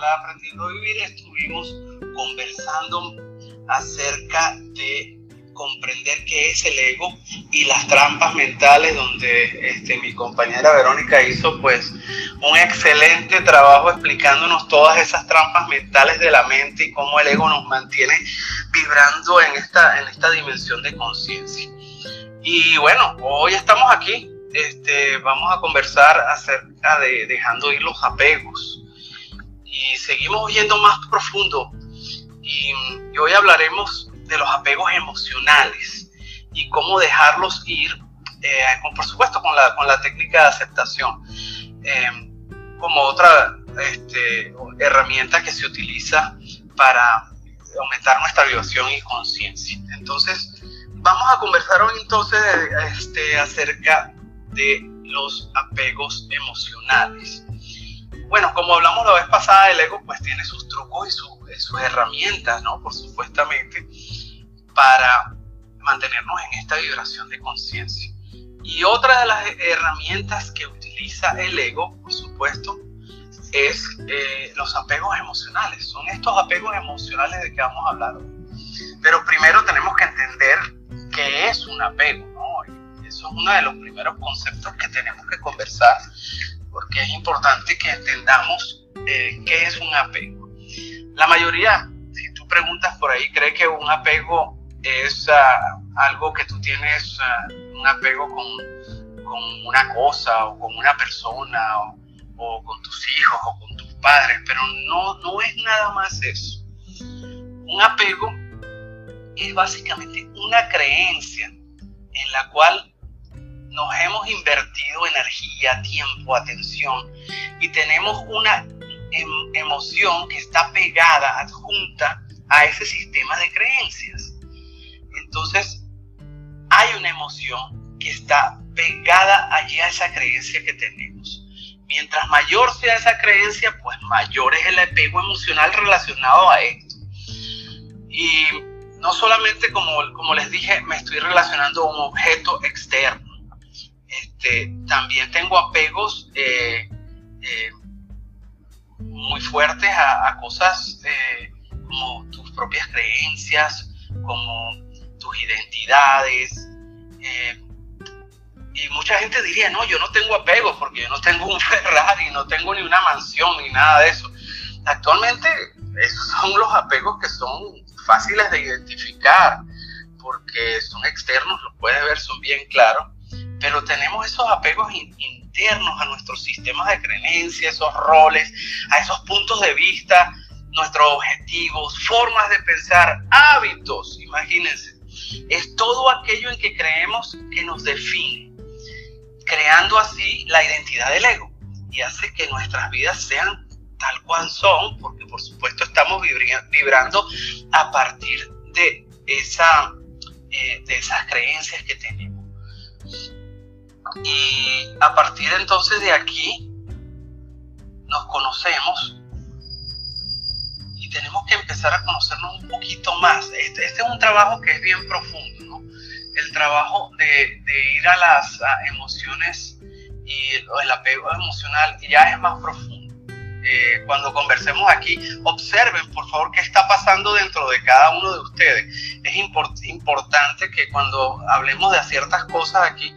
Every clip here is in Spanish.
canal Aprendiendo a Vivir estuvimos conversando acerca de comprender qué es el ego y las trampas mentales donde este, mi compañera Verónica hizo pues un excelente trabajo explicándonos todas esas trampas mentales de la mente y cómo el ego nos mantiene vibrando en esta, en esta dimensión de conciencia. Y bueno, hoy estamos aquí, este, vamos a conversar acerca de dejando ir los apegos y seguimos yendo más profundo y, y hoy hablaremos de los apegos emocionales y cómo dejarlos ir, eh, por supuesto con la, con la técnica de aceptación, eh, como otra este, herramienta que se utiliza para aumentar nuestra vibración y conciencia. Entonces, vamos a conversar hoy entonces este, acerca de los apegos emocionales. Bueno, como hablamos la vez pasada, el ego pues tiene sus trucos y sus, herramientas, ¿no? Por supuestamente para mantenernos en esta vibración de conciencia. Y otra de las herramientas que utiliza el ego, por supuesto, es eh, los apegos emocionales. Son estos apegos emocionales de que vamos a hablar hoy. Pero primero tenemos que entender qué es un apego, ¿no? eso es uno de los primeros conceptos que tenemos que conversar, porque es importante que entendamos eh, qué es un apego. La mayoría, si tú preguntas por ahí, cree que un apego es ah, algo que tú tienes ah, un apego con, con, una cosa o con una persona o, con tus hijos o con tus padres, pero no, no es nada más eso. Un apego es básicamente una creencia en la cual nos hemos invertido energía, tiempo, atención y tenemos una em, emoción que está pegada, adjunta a ese sistema de creencias. Entonces, hay una emoción que está pegada allí a esa creencia que tenemos. Mientras mayor sea esa creencia, pues mayor es el apego emocional relacionado a esto. Y no solamente, como, como les dije, me estoy relacionando a un objeto externo. Este, también tengo apegos eh, eh, muy fuertes a, cosas eh, como tus propias creencias, como tus identidades. Y mucha gente diría, no, yo no tengo apego porque yo no tengo un Ferrari, no tengo ni una mansión, ni nada de eso. Actualmente esos son los apegos que son fáciles de identificar porque son externos, lo puedes ver, son bien claros, pero tenemos esos apegos internos a nuestros sistemas de creencia, esos roles, a esos puntos de vista, nuestros objetivos, formas de pensar, hábitos, imagínense es todo aquello en que creemos que nos define, creando así la identidad del ego y hace que nuestras vidas sean tal cual son, porque por supuesto estamos vibrando a partir de, esa, eh, de esas creencias que tenemos. Y a partir entonces de aquí nos conocemos tenemos que empezar a conocernos un poquito más. Este, este, es un trabajo que es bien profundo. El trabajo de, de ir a las emociones y el apego emocional ya es más profundo. Eh, cuando conversemos aquí, observen por favor qué está pasando dentro de cada uno de ustedes. Es importante que cuando hablemos de ciertas cosas aquí,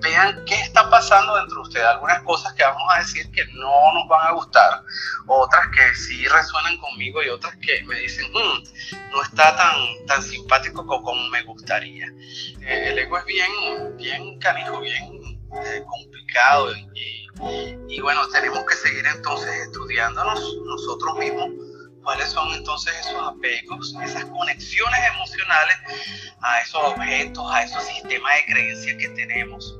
vean qué está pasando dentro de ustedes. Algunas cosas que vamos a decir que no nos van a gustar, otras que sí resuenan conmigo y otras que me dicen, mm, no está tan, tan simpático como, me gustaría. Eh, el ego es bien, bien canijo, bien eh, complicado y y bueno, tenemos que seguir entonces estudiándonos nosotros mismos cuáles son entonces esos apegos, esas conexiones emocionales a esos objetos, a esos sistemas de creencias que tenemos.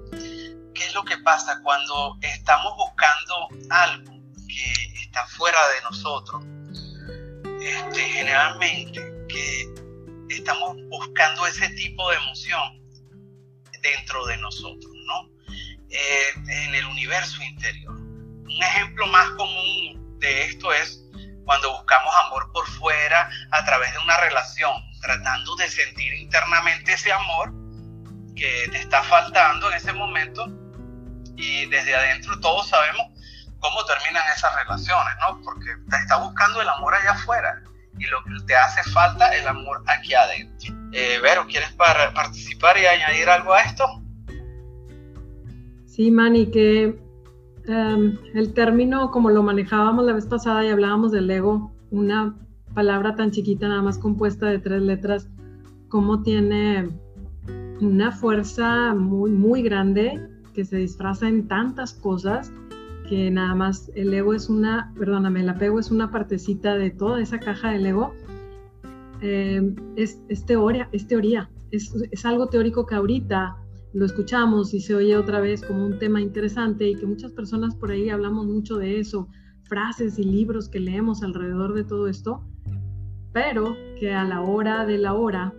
¿Qué es lo que pasa cuando estamos buscando algo que está fuera de nosotros? Este, generalmente que estamos buscando ese tipo de emoción dentro de nosotros, ¿no? Eh, en el universo interior. Un ejemplo más común de esto es cuando buscamos amor por fuera a través de una relación, tratando de sentir internamente ese amor que te está faltando en ese momento y desde adentro todos sabemos cómo terminan esas relaciones, ¿no? Porque te está buscando el amor allá afuera y lo que te hace falta el amor aquí adentro. Eh, Vero, ¿quieres participar y añadir algo a esto? Sí, Manny, que em, el término, como lo manejábamos la vez pasada y hablábamos del ego, una palabra tan chiquita, nada más compuesta de tres letras, cómo tiene una fuerza muy, muy grande que se disfraza en tantas cosas que nada más el ego es una, perdóname, el apego es una partecita de toda esa caja del ego. Eh, es, teoría, es teoría, es, es, algo teórico que ahorita lo escuchamos y se oye otra vez como un tema interesante y que muchas personas por ahí hablamos mucho de eso, frases y libros que leemos alrededor de todo esto, pero que a la hora de la hora,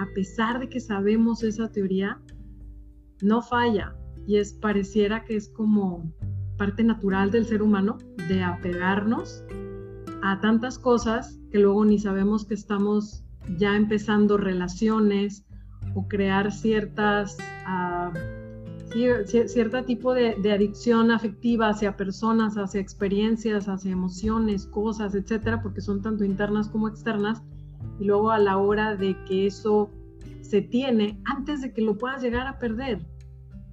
a pesar de que sabemos esa teoría, no falla y es pareciera que es como parte natural del ser humano de apegarnos a tantas cosas que luego ni sabemos que estamos ya empezando relaciones o crear ciertas, uh, cierto tipo de, de, adicción afectiva hacia personas, hacia experiencias, hacia emociones, cosas, etcétera, porque son tanto internas como externas. Y luego a la hora de que eso se tiene, antes de que lo puedas llegar a perder,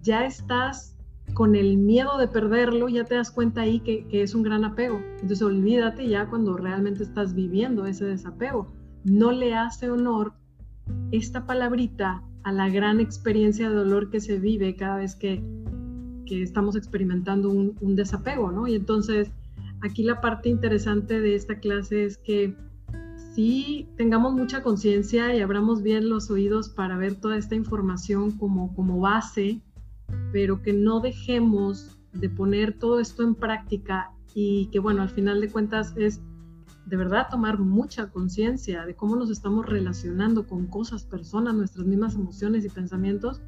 ya estás con el miedo de perderlo, ya te das cuenta ahí que, es un gran apego. Entonces olvídate ya cuando realmente estás viviendo ese desapego. No le hace honor esta palabrita a la gran experiencia de dolor que se vive cada vez que, estamos experimentando un, un, desapego, ¿no? Y entonces aquí la parte interesante de esta clase es que sí tengamos mucha conciencia y abramos bien los oídos para ver toda esta información como, como base pero que no dejemos de poner todo esto en práctica y que, bueno, al final de cuentas es de verdad tomar mucha conciencia de cómo nos estamos relacionando con cosas, personas, nuestras mismas emociones y pensamientos,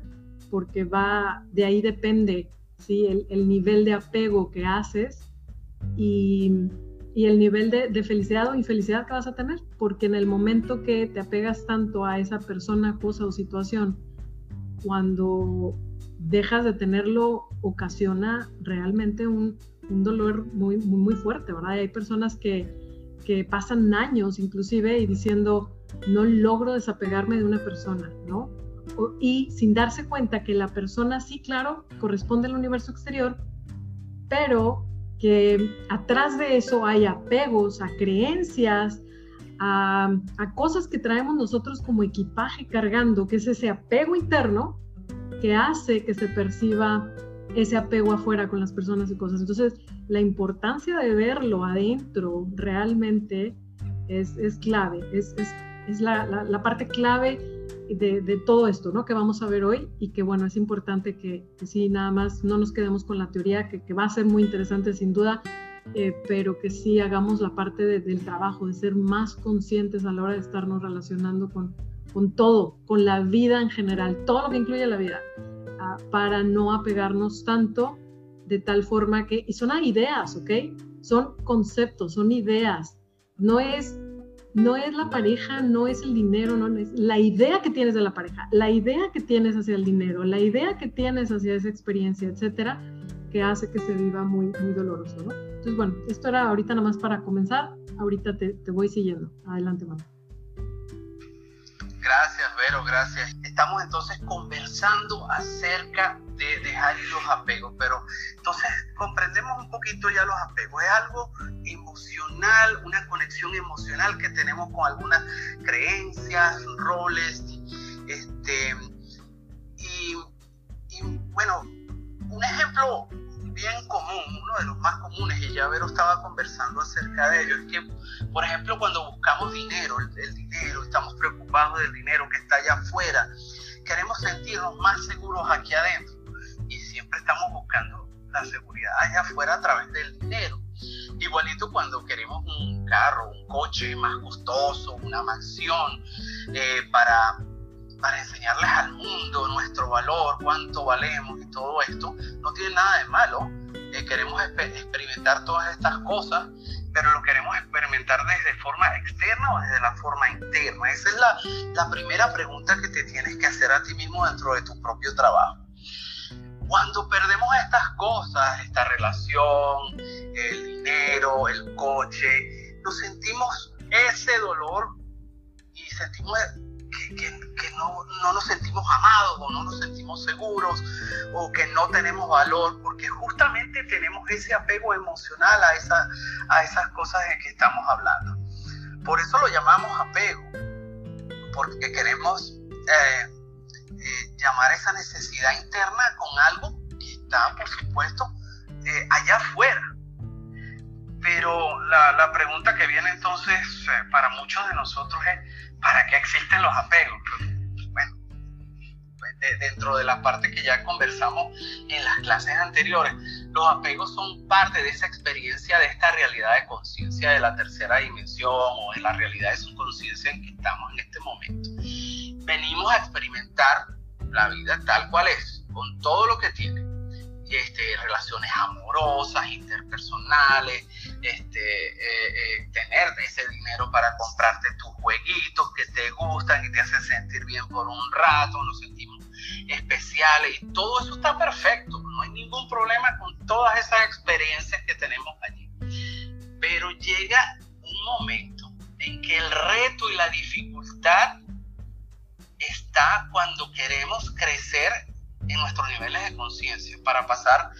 porque va, de ahí depende, ¿sí? El, nivel de apego que haces y, el nivel de, felicidad o infelicidad que vas a tener, porque en el momento que te apegas tanto a esa persona, cosa o situación, cuando dejas de tenerlo ocasiona realmente un, dolor muy, muy, fuerte, ¿verdad? hay personas que, pasan años inclusive y diciendo, no logro desapegarme de una persona, ¿no? y sin darse cuenta que la persona sí, claro, corresponde al universo exterior, pero que atrás de eso hay apegos a creencias, a, a, cosas que traemos nosotros como equipaje cargando, que es ese apego interno que hace que se perciba ese apego afuera con las personas y cosas. Entonces, la importancia de verlo adentro realmente es, es clave, es, es, es la, la, parte clave de, de, todo esto, ¿no? Que vamos a ver hoy y que, bueno, es importante que, que sí, nada más no nos quedemos con la teoría, que, que va a ser muy interesante sin duda, eh, pero que sí hagamos la parte del trabajo, de ser más conscientes a la hora de estarnos relacionando con, con todo, con la vida en general, todo lo que incluye la vida, ah, para no apegarnos tanto de tal forma que, y son ideas, ¿ok? Son conceptos, son ideas, no es, no es la pareja, no es el dinero, no es la idea que tienes de la pareja, la idea que tienes hacia el dinero, la idea que tienes hacia esa experiencia, etcétera, que hace que se viva muy, muy doloroso, ¿no? Entonces, bueno, esto era ahorita nada más para comenzar, ahorita te, te voy siguiendo. Adelante, mamá. Gracias, Vero, gracias. Estamos entonces conversando acerca de dejar los apegos, pero entonces comprendemos un poquito ya los apegos. Es algo emocional, una conexión emocional que tenemos con algunas creencias, roles, este, y, y bueno, un ejemplo más comunes, y ya Vero estaba conversando acerca de ello, es que, por ejemplo, cuando buscamos dinero, el, dinero, estamos preocupados del dinero que está allá afuera, queremos sentirnos más seguros aquí adentro y siempre estamos buscando la seguridad allá afuera a través del dinero. Igualito cuando queremos un carro, un coche más costoso, una mansión, eh, para para enseñarles al mundo nuestro valor, cuánto valemos y todo esto, no tiene nada de malo. Eh, queremos experimentar todas estas cosas, pero lo queremos experimentar desde forma externa o desde la forma interna. Esa es la, la primera pregunta que te tienes que hacer a ti mismo dentro de tu propio trabajo. Cuando perdemos estas cosas, esta relación, el dinero, el coche, nos sentimos ese dolor y sentimos que, no, nos sentimos amados o no nos sentimos seguros o que no tenemos valor porque justamente tenemos ese apego emocional a, esa, a esas cosas de que estamos hablando. Por eso lo llamamos apego, porque queremos eh, eh, llamar esa necesidad interna con algo que está, por supuesto, eh, allá afuera. Pero la, la, pregunta que viene entonces para muchos de nosotros es, ¿para qué existen los apegos? Bueno, dentro de la parte que ya conversamos en las clases anteriores, los apegos son parte de esa experiencia, de esta realidad de conciencia de la tercera dimensión o de la realidad de su conciencia en que estamos en este momento. Venimos a experimentar la vida tal cual es, con todo lo que tiene. Este, relaciones amorosas, interpersonales, este, eh, eh, tener ese dinero para comprarte tus jueguitos que te gustan y te hacen sentir bien por un rato, nos sentimos especiales y todo eso está perfecto, no hay ningún problema con todas esas experiencias que tenemos allí. Pero llega un momento en que el reto y la dificultad está cuando queremos crecer en nuestros niveles de conciencia para pasar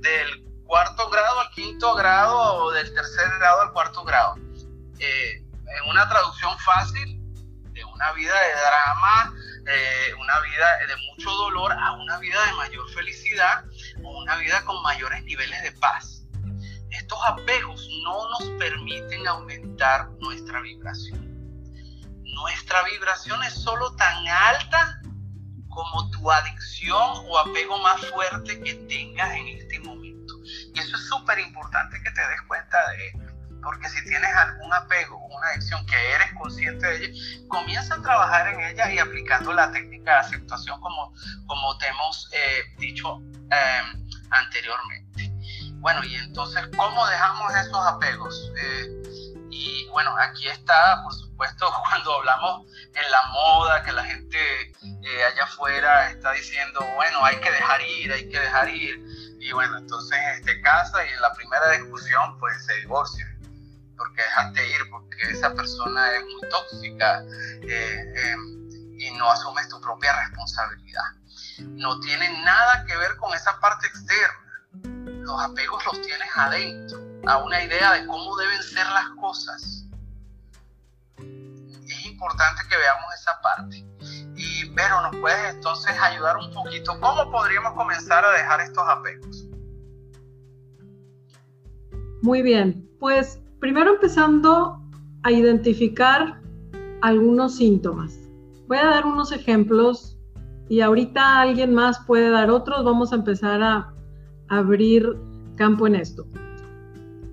del cuarto grado al quinto grado o del tercer grado al cuarto grado. Eh, en una traducción fácil de una vida de drama, eh, una vida de mucho dolor a una vida de mayor felicidad o una vida con mayores niveles de paz. Estos apegos no nos permiten aumentar nuestra vibración. Nuestra vibración es solo tan alta como tu adicción o apego más fuerte que tengas en. Y eso es súper importante que te des cuenta de esto. Porque si tienes algún apego, una adicción que eres consciente de ella, comienza a trabajar en ella y aplicando la técnica de aceptación como, como te hemos eh, dicho em, anteriormente. Bueno, y entonces, ¿cómo dejamos esos apegos? Eh, y bueno, aquí está, por supuesto, cuando hablamos en la moda, que la gente eh, allá afuera está diciendo, bueno, hay que dejar ir, hay que dejar ir. Y bueno, entonces este casa y en la primera discusión pues se divorcia porque dejaste ir, porque esa persona es muy tóxica eh, eh, y no asumes tu propia responsabilidad. No tiene nada que ver con esa parte externa. Los apegos los tienes adentro, a una idea de cómo deben ser las cosas. Importante que veamos esa parte. Y Vero, ¿nos puedes entonces ayudar un poquito? ¿Cómo podríamos comenzar a dejar estos apegos? Muy bien, pues primero empezando a identificar algunos síntomas. Voy a dar unos ejemplos y ahorita alguien más puede dar otros. Vamos a empezar a abrir campo en esto.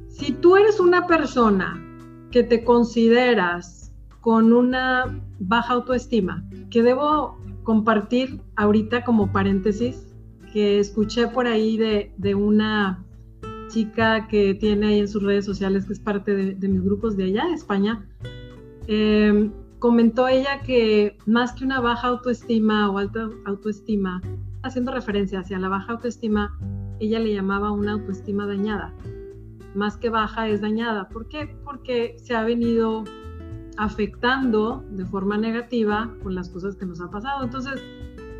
Si tú eres una persona que te consideras con una baja autoestima, que debo compartir ahorita como paréntesis, que escuché por ahí de, de una chica que tiene ahí en sus redes sociales, que es parte de, mis grupos de allá, de España, em, comentó ella que más que una baja autoestima o alta autoestima, haciendo referencia hacia la baja autoestima, ella le llamaba una autoestima dañada. Más que baja es dañada. ¿Por qué? Porque se ha venido afectando de forma negativa con las cosas que nos han pasado. Entonces,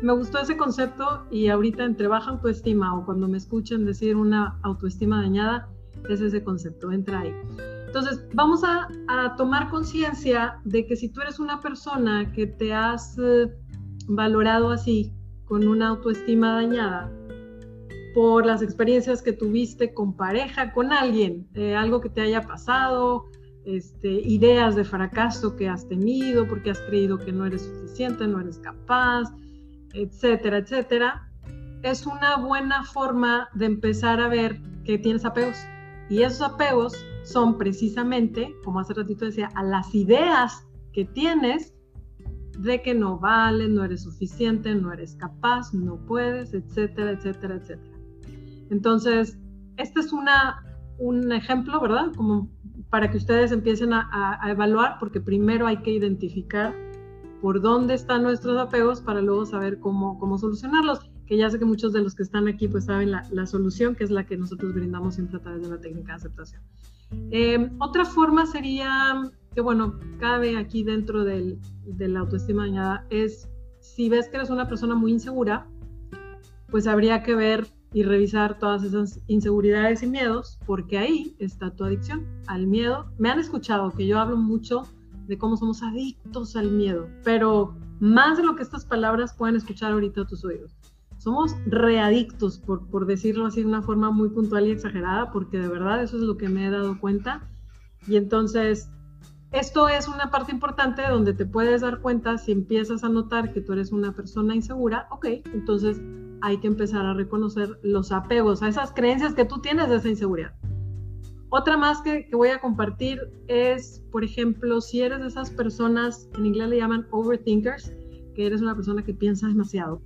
me gustó ese concepto y ahorita entre baja autoestima o cuando me escuchen decir una autoestima dañada, es ese concepto, entra ahí. Entonces, vamos a, tomar conciencia de que si tú eres una persona que te has eh, valorado así, con una autoestima dañada, por las experiencias que tuviste con pareja, con alguien, eh, algo que te haya pasado, este, ideas de fracaso que has tenido porque has creído que no eres suficiente, no eres capaz, etcétera, etcétera, es una buena forma de empezar a ver que tienes apegos. Y esos apegos son precisamente, como hace ratito decía, a las ideas que tienes de que no vales, no eres suficiente, no eres capaz, no puedes, etcétera, etcétera, etcétera. Entonces, este es una, un ejemplo, ¿verdad? Como para que ustedes empiecen a evaluar, porque primero hay que identificar por dónde están nuestros apegos para luego saber cómo, cómo solucionarlos. que ya sé que muchos de los que están aquí pues saben la, solución, que es la que nosotros brindamos siempre a través de la técnica de aceptación. Eh, otra forma sería que, bueno, cabe aquí dentro del, de la autoestima dañada es si ves que eres una persona muy insegura, pues habría que ver y revisar todas esas inseguridades y miedos, porque ahí está tu adicción al miedo. Me han escuchado que yo hablo mucho de cómo somos adictos al miedo, pero más de lo que estas palabras pueden escuchar ahorita tus oídos. Somos readictos, por, por decirlo así de una forma muy puntual y exagerada, porque de verdad eso es lo que me he dado cuenta. Y entonces, esto es una parte importante donde te puedes dar cuenta si empiezas a notar que tú eres una persona insegura, ok, entonces hay que empezar a reconocer los apegos a esas creencias que tú tienes de esa inseguridad. Otra más que, voy a compartir es, por ejemplo, si eres de esas personas, en inglés le llaman overthinkers, que eres una persona que piensa demasiado.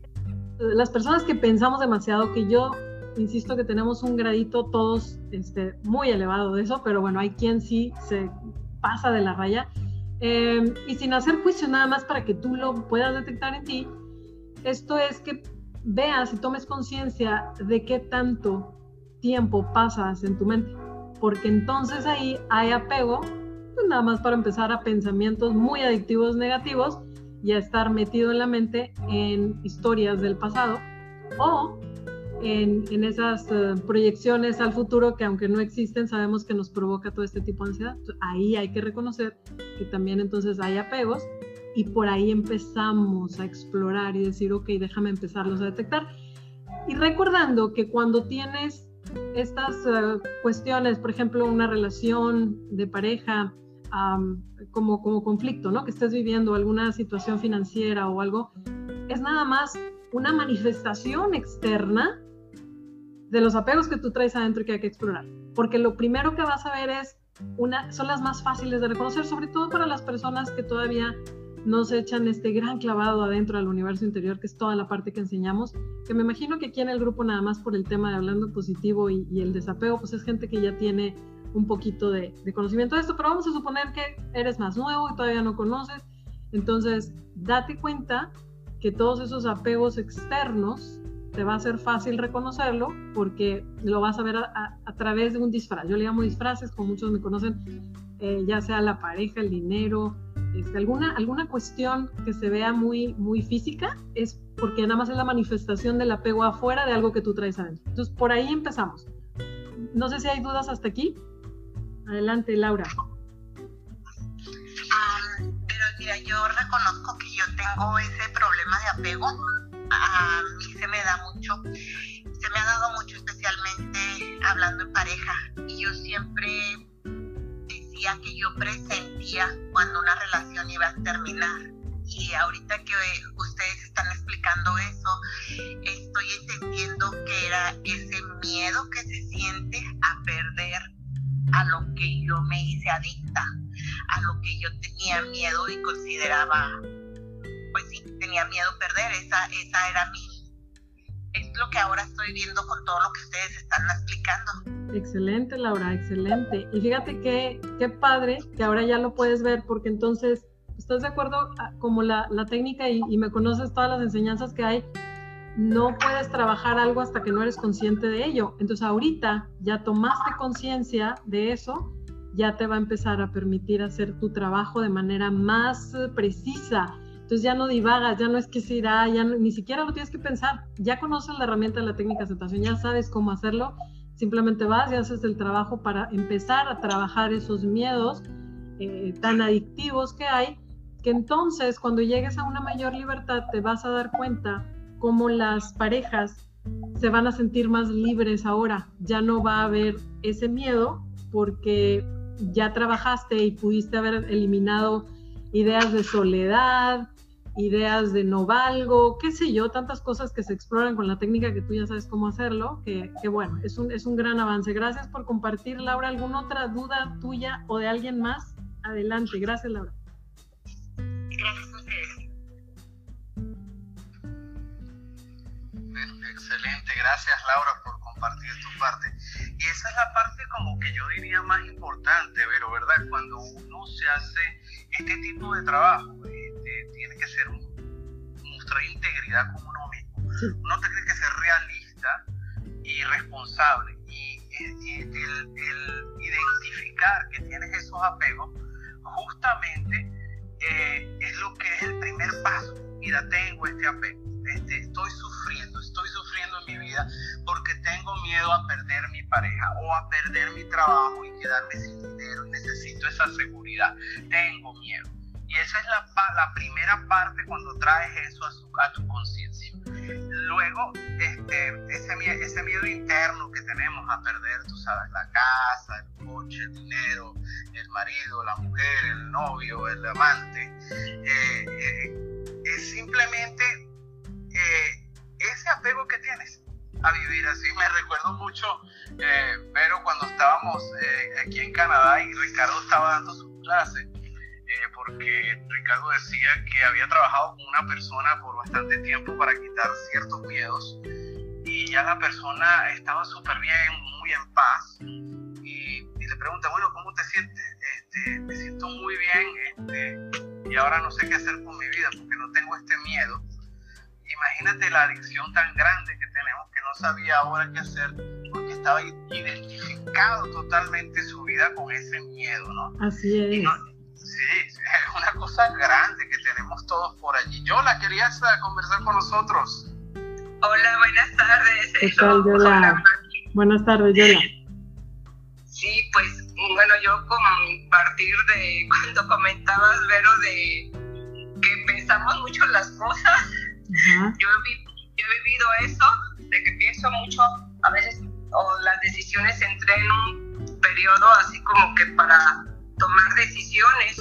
Las personas que pensamos demasiado, que yo insisto que tenemos un gradito todos este, muy elevado de eso, pero bueno, hay quien sí se pasa de la raya. Eh, y sin hacer juicio nada más para que tú lo puedas detectar en ti, esto es que veas y tomes conciencia de qué tanto tiempo pasas en tu mente, porque entonces ahí hay apego, pues nada más para empezar a pensamientos muy adictivos negativos y a estar metido en la mente en historias del pasado o en, en esas eh, proyecciones al futuro que aunque no existen sabemos que nos provoca todo este tipo de ansiedad. Ahí hay que reconocer que también entonces hay apegos y por ahí empezamos a explorar y decir, ok, déjame empezarlos a detectar. Y recordando que cuando tienes estas eh, cuestiones, por ejemplo, una relación de pareja como, como conflicto, ¿no? Que estés viviendo alguna situación financiera o algo, es nada más una manifestación externa de los apegos que tú traes adentro y que hay que explorar. Porque lo primero que vas a ver es, una, son las más fáciles de reconocer, sobre todo para las personas que todavía nos echan este gran clavado adentro del universo interior, que es toda la parte que enseñamos, que me imagino que aquí en el grupo nada más por el tema de hablando positivo y, el desapego, pues es gente que ya tiene un poquito de, conocimiento de esto, pero vamos a suponer que eres más nuevo y todavía no conoces, entonces date cuenta que todos esos apegos externos te va a ser fácil reconocerlo porque lo vas a ver a, través de un disfraz. Yo le llamo disfraces, como muchos me conocen, eh, ya sea la pareja, el dinero, alguna, alguna cuestión que se vea muy, muy física es porque nada más es la manifestación del apego afuera de algo que tú traes adentro. Entonces, por ahí empezamos. No sé si hay dudas hasta aquí. Adelante, Laura. pero mira, yo reconozco que yo tengo ese problema de apego. A mí se me da mucho, se me ha dado mucho especialmente hablando en pareja. Y yo siempre que yo presentía cuando una relación iba a terminar. Y ahorita que ustedes están explicando eso, estoy entendiendo que era ese miedo que se siente a perder a lo que yo me hice adicta, a lo que yo tenía miedo y consideraba, pues sí, tenía miedo perder, esa, esa era mi, es lo que ahora estoy viendo con todo lo que ustedes están explicando. Excelente, Laura, excelente. Y fíjate que qué padre que ahora ya lo puedes ver, porque entonces, ¿estás de acuerdo? Ah, como la, la técnica y, y, me conoces todas las enseñanzas que hay, no puedes trabajar algo hasta que no eres consciente de ello. Entonces, ahorita ya tomaste conciencia de eso, ya te va a empezar a permitir hacer tu trabajo de manera más precisa. Entonces ya no divagas, ya no es que se irá, ya ni siquiera lo tienes que pensar. Ya conoces la herramienta de la técnica de aceptación, ya sabes cómo hacerlo Simplemente vas y haces el trabajo para empezar a trabajar esos miedos eh, tan adictivos que hay, que entonces cuando llegues a una mayor libertad te vas a dar cuenta cómo las parejas se van a sentir más libres ahora. Ya no va a haber ese miedo porque ya trabajaste y pudiste haber eliminado ideas de soledad, ideas de no valgo, qué sé yo, tantas cosas que se exploran con la técnica que tú ya sabes cómo hacerlo, que, bueno, es un, es un gran avance. Gracias por compartir, Laura. ¿Alguna otra duda tuya o de alguien más? Adelante, gracias, Laura. Gracias Excelente, gracias Laura por compartir tu parte. Y esa es la parte como que yo diría más importante, pero ¿verdad? Cuando uno se hace este tipo de trabajo, tiene que ser mostrar integridad con uno mismo. Uno tiene que ser realista y responsable. Y, el, identificar que tienes esos apegos, justamente eh, es lo que es el primer paso. Mira, tengo este apego, este, estoy sufriendo, estoy sufriendo en mi vida porque tengo miedo a perder mi pareja o a perder mi trabajo y quedarme sin dinero y necesito esa seguridad. Tengo miedo. Y esa es la, la primera parte cuando traes eso a, a tu conciencia. Luego, este, ese, ese miedo interno que tenemos a perder, tú sabes, la casa, el coche, el dinero, el marido, la mujer, el novio, el amante, eh, eh, es simplemente eh, ese apego que tienes a vivir así. Me recuerdo mucho, pero cuando estábamos aquí en Canadá y Ricardo estaba dando su clase, eh, porque Ricardo decía que había trabajado con una persona por bastante tiempo para quitar ciertos miedos y ya la persona estaba súper bien, muy en paz y, le pregunta, bueno, ¿cómo te sientes? Este, me siento muy bien este, y ahora no sé qué hacer con mi vida porque no tengo este miedo. Imagínate la adicción tan grande que tenemos que no sabía ahora qué hacer porque estaba identificado totalmente su vida con ese miedo, ¿no? Así es. Sí, es una cosa grande que tenemos todos por allí. Yola, ¿querías eh, conversar con nosotros? Hola, buenas tardes. ¿Qué tal, Yola? Buenas tardes, Yola. Sí, pues bueno, yo partir de cuando comentabas, Vero, de que pensamos mucho las cosas, yo, he, yo he vivido eso, de que pienso mucho, a veces, o las decisiones entré en un periodo así como que para tomar decisiones,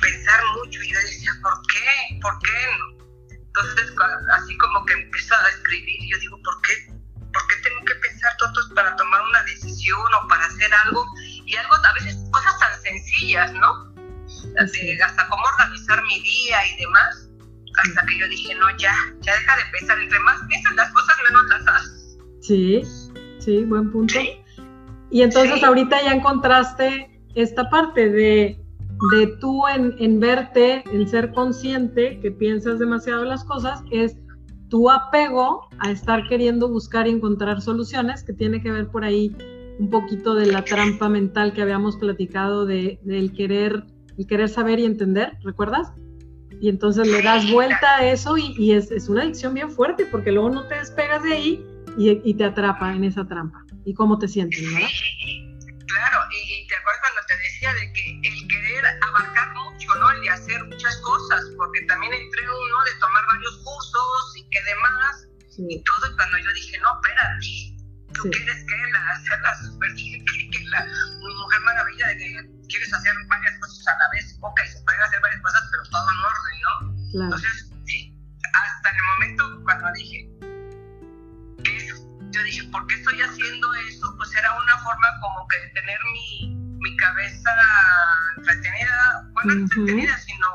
pensar mucho. Y yo decía, ¿por qué? ¿Por qué? Entonces, así como que empiezo a escribir, yo digo, ¿por qué? ¿Por qué tengo que pensar todo para tomar una decisión o para hacer algo? Y algo, a veces, cosas tan sencillas, ¿no? hasta cómo organizar mi día y demás. Hasta que yo dije, no, ya, ya deja de pensar. Entre más piensas las cosas, menos las haces. Sí, sí, buen punto. Y entonces ahorita ya encontraste esta parte de, de tú en, en, verte, en ser consciente que piensas demasiado las cosas, es tu apego a estar queriendo buscar y encontrar soluciones, que tiene que ver por ahí un poquito de la trampa mental que habíamos platicado de, del querer, el querer saber y entender, ¿recuerdas? Y entonces le das vuelta a eso y, y es, es, una adicción bien fuerte porque luego no te despegas de ahí y, y te atrapa en esa trampa. ¿Y cómo te sientes, verdad? Claro, y, te acuerdas cuando te decía de que el querer abarcar mucho, ¿no? El de hacer muchas cosas, porque también entré uno de tomar varios cursos y que demás, y todo, y cuando yo dije, no, espérate, tú quieres que la, hacerla súper que, que la mujer maravilla de que quieres hacer varias cosas a la vez, ok, se pueden hacer varias cosas, pero todo en orden, ¿no? Claro. Entonces, sí, hasta en el momento cuando dije, yo dije, ¿por qué estoy haciendo eso? Pues era una forma como que de tener mi, mi cabeza entretenida, bueno, no entretenida, sino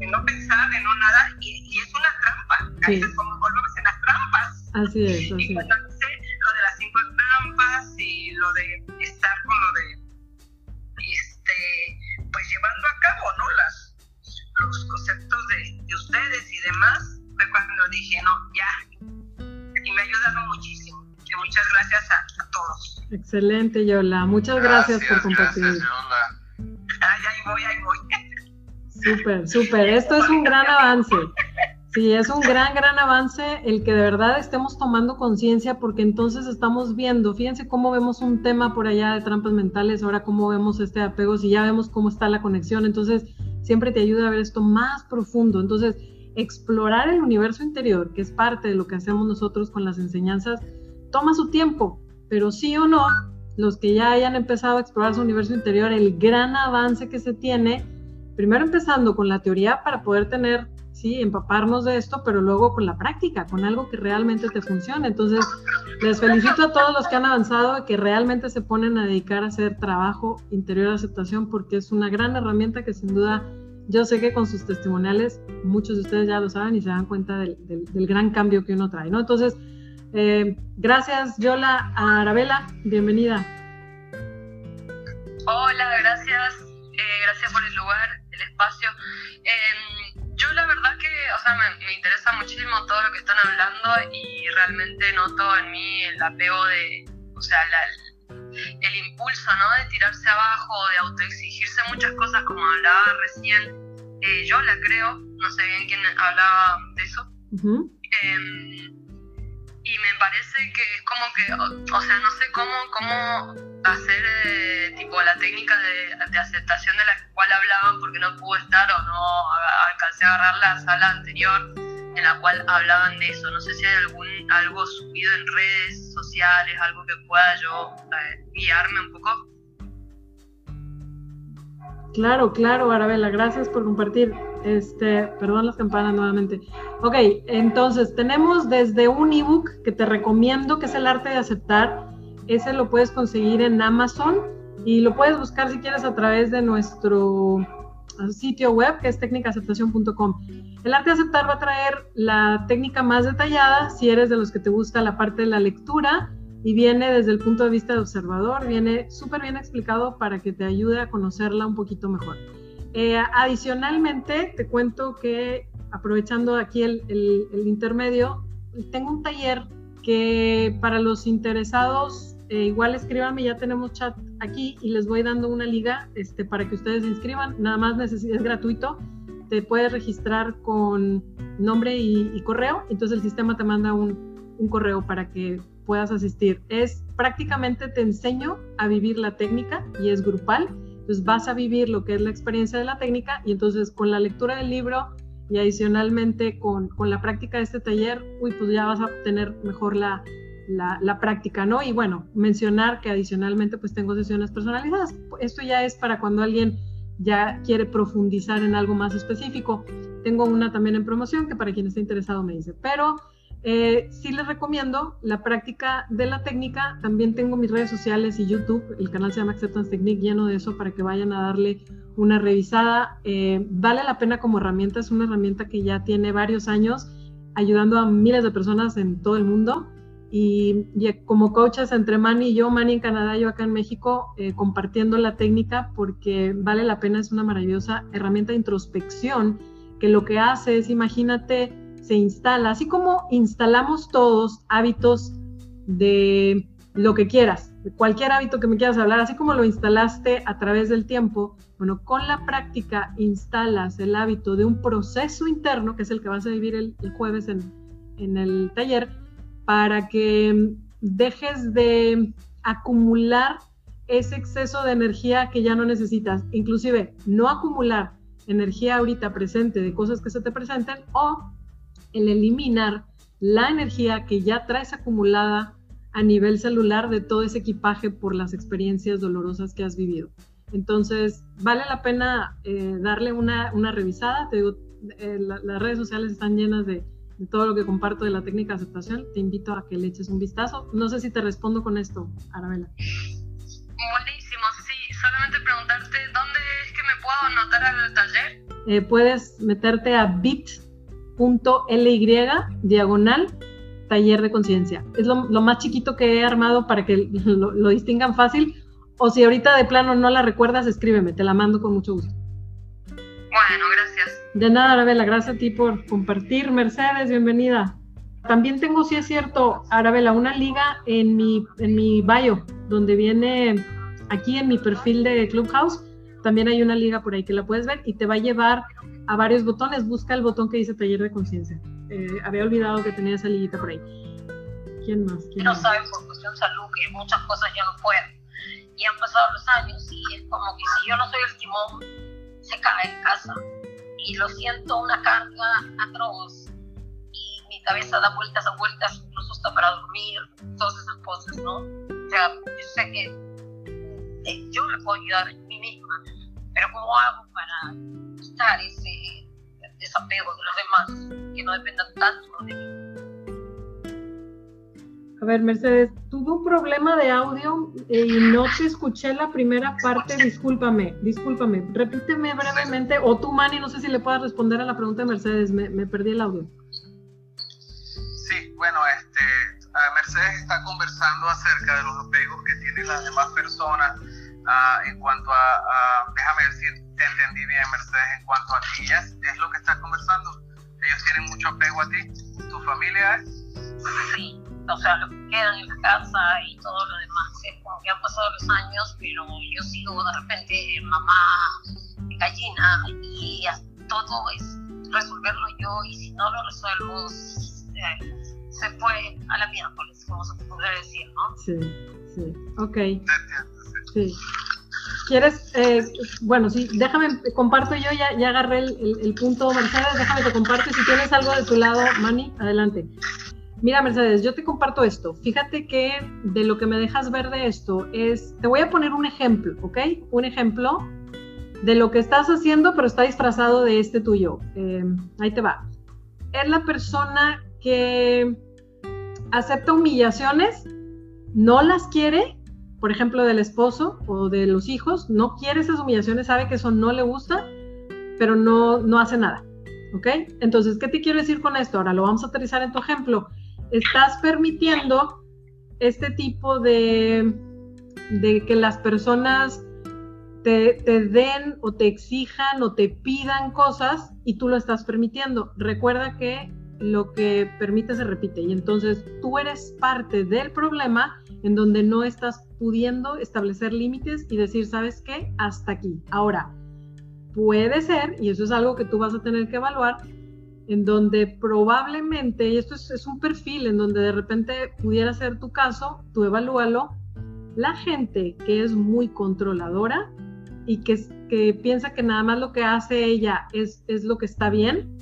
en no pensar, en no nada, y, y es una trampa, sí. es como volvemos en las trampas. Así es, así y cuando hice lo de las cinco trampas y lo de estar con lo de, este, pues llevando a cabo, ¿no? Las, los conceptos de, de ustedes y demás, fue cuando dije, no, ya, y me ha ayudado muchísimo muchas gracias a, todos. Excelente, Yola. Muchas gracias, por compartir. Gracias, Yola. Ay, ahí voy, ahí voy. Súper, súper. Esto es un gran avance. Sí, es un gran, gran avance el que de verdad estemos tomando conciencia porque entonces estamos viendo, fíjense cómo vemos un tema por allá de trampas mentales, ahora cómo vemos este apego, si ya vemos cómo está la conexión, entonces siempre te ayuda a ver esto más profundo. Entonces, explorar el universo interior, que es parte de lo que hacemos nosotros con las enseñanzas, toma su tiempo, pero sí o no, los que ya hayan empezado a explorar su universo interior, el gran avance que se tiene, primero empezando con la teoría para poder tener, sí, empaparnos de esto, pero luego con la práctica, con algo que realmente te funcione. Entonces, les felicito a todos los que han avanzado que realmente se ponen a dedicar a hacer trabajo interior de aceptación, porque es una gran herramienta que sin duda yo sé que con sus testimoniales muchos de ustedes ya lo saben y se dan cuenta del, del, del gran cambio que uno trae, ¿no? Entonces, eh, gracias, Yola Arabela, bienvenida. Hola, gracias, eh, gracias por el lugar, el espacio. Eh, yo la verdad que, o sea, me, me, interesa muchísimo todo lo que están hablando y realmente noto en mí el apego de, o sea, la, el impulso, ¿no? De tirarse abajo, de autoexigirse muchas cosas como hablaba recién. Eh, yo la creo, no sé bien quién hablaba de eso. Y me parece que es como que, o, sea, no sé cómo, cómo hacer eh, tipo la técnica de, de, aceptación de la cual hablaban porque no pude estar o no alcancé a agarrar la sala anterior en la cual hablaban de eso. No sé si hay algún algo subido en redes sociales, algo que pueda yo eh, guiarme un poco. Claro, claro, Arabella, gracias por compartir. Este, perdón las campanas nuevamente. Ok, entonces tenemos desde un ebook que te recomiendo, que es el arte de aceptar. Ese lo puedes conseguir en Amazon y lo puedes buscar si quieres a través de nuestro sitio web que es técnicaceptación.com. El arte de aceptar va a traer la técnica más detallada si eres de los que te gusta la parte de la lectura y viene desde el punto de vista de observador, viene súper bien explicado para que te ayude a conocerla un poquito mejor. Eh, adicionalmente, te cuento que aprovechando aquí el, el, el, intermedio, tengo un taller que para los interesados, eh, igual escríbanme, ya tenemos chat aquí y les voy dando una liga este, para que ustedes se inscriban, nada más es gratuito, te puedes registrar con nombre y, y correo, entonces el sistema te manda un, un correo para que puedas asistir. Es prácticamente te enseño a vivir la técnica y es grupal. Entonces vas a vivir lo que es la experiencia de la técnica y entonces con la lectura del libro y adicionalmente con, con la práctica de este taller, uy, pues ya vas a obtener mejor la, la, la, práctica, ¿no? Y bueno, mencionar que adicionalmente pues tengo sesiones personalizadas. Esto ya es para cuando alguien ya quiere profundizar en algo más específico. Tengo una también en promoción que para quien esté interesado me dice, pero eh, sí les recomiendo la práctica de la técnica. También tengo mis redes sociales y YouTube. El canal se llama Acceptance Technique, lleno de eso para que vayan a darle una revisada. Eh, vale la pena como herramienta. Es una herramienta que ya tiene varios años ayudando a miles de personas en todo el mundo. Y, y como coaches entre Manny y yo, Manny en Canadá, yo acá en México, eh, compartiendo la técnica porque vale la pena. Es una maravillosa herramienta de introspección que lo que hace es, imagínate, se instala, así como instalamos todos hábitos de lo que quieras, de cualquier hábito que me quieras hablar, así como lo instalaste a través del tiempo, bueno, con la práctica instalas el hábito de un proceso interno, que es el que vas a vivir el, el jueves en, en el taller, para que dejes de acumular ese exceso de energía que ya no necesitas, inclusive no acumular energía ahorita presente de cosas que se te presenten o el eliminar la energía que ya traes acumulada a nivel celular de todo ese equipaje por las experiencias dolorosas que has vivido. Entonces, vale la pena eh, darle una, una, revisada. Te digo, eh, la, las redes sociales están llenas de, de, todo lo que comparto de la técnica de aceptación. Te invito a que le eches un vistazo. No sé si te respondo con esto, Arabela. Buenísimo, sí. Solamente preguntarte, ¿dónde es que me puedo anotar al taller? Eh, puedes meterte a bit .ly diagonal taller de conciencia. Es lo, lo, más chiquito que he armado para que lo, lo, distingan fácil. O si ahorita de plano no la recuerdas, escríbeme, te la mando con mucho gusto. Bueno, gracias. De nada, Arabela, gracias a ti por compartir. Mercedes, bienvenida. También tengo, si es cierto, Arabela, una liga en mi, en mi bio, donde viene aquí en mi perfil de Clubhouse. También hay una liga por ahí que la puedes ver y te va a llevar a varios botones. Busca el botón que dice taller de conciencia. Eh, había olvidado que tenía esa liguita por ahí. ¿Quién más? ¿Quién no más? saben por cuestión de salud que muchas cosas ya no pueden. Y han pasado los años y es como que si yo no soy el timón, se cae en casa. Y lo siento una carga atroz. Y mi cabeza da vueltas a vueltas, incluso hasta para dormir, todas esas cosas, ¿no? O sea, yo sé que yo me puedo ayudar a mí misma, pero ¿cómo hago para quitar ese desapego de los demás, que no dependan tanto de mí. A ver, Mercedes, tuve un problema de audio eh, y no te escuché la primera parte, discúlpame, discúlpame, repíteme brevemente, o tú, Manny, no sé si le puedas responder a la pregunta de Mercedes, me, me perdí el audio. Sí, bueno, este, Mercedes está conversando acerca de los apegos que tienen las demás personas uh, en cuanto a, a, déjame si te entendí bien, Mercedes, en cuanto a ellas, es lo que está conversando. ellos tienen mucho apego a ti, tu familia. Sí, o sea, lo que quedan en la casa y todo lo demás, es como que han pasado los años, pero yo sigo de repente mamá gallina y todo es resolverlo yo y si no lo resuelvo eh, se fue a la miércoles, como se podría decir, ¿no? Sí, sí, ok. ¿Quieres? Eh, bueno, sí, déjame, comparto yo, ya, ya agarré el, el, punto, Mercedes, déjame te comparto. Si tienes algo de tu lado, Mani, adelante. Mira, Mercedes, yo te comparto esto. Fíjate que de lo que me dejas ver de esto es, te voy a poner un ejemplo, ¿ok? Un ejemplo de lo que estás haciendo, pero está disfrazado de este tuyo. Eh, ahí te va. Es la persona que acepta humillaciones, no las quiere, por ejemplo, del esposo o de los hijos, no quiere esas humillaciones, sabe que eso no le gusta, pero no, no hace nada. ¿Ok? Entonces, ¿qué te quiero decir con esto? Ahora lo vamos a aterrizar en tu ejemplo. Estás permitiendo este tipo de, de que las personas te, te, den o te exijan o te pidan cosas y tú lo estás permitiendo. Recuerda que lo que permite se repite y entonces tú eres parte del problema en donde no estás pudiendo establecer límites y decir, ¿sabes qué? Hasta aquí. Ahora, puede ser, y eso es algo que tú vas a tener que evaluar, en donde probablemente, y esto es, un perfil en donde de repente pudiera ser tu caso, tú evalúalo, la gente que es muy controladora y que, que piensa que nada más lo que hace ella es, es lo que está bien,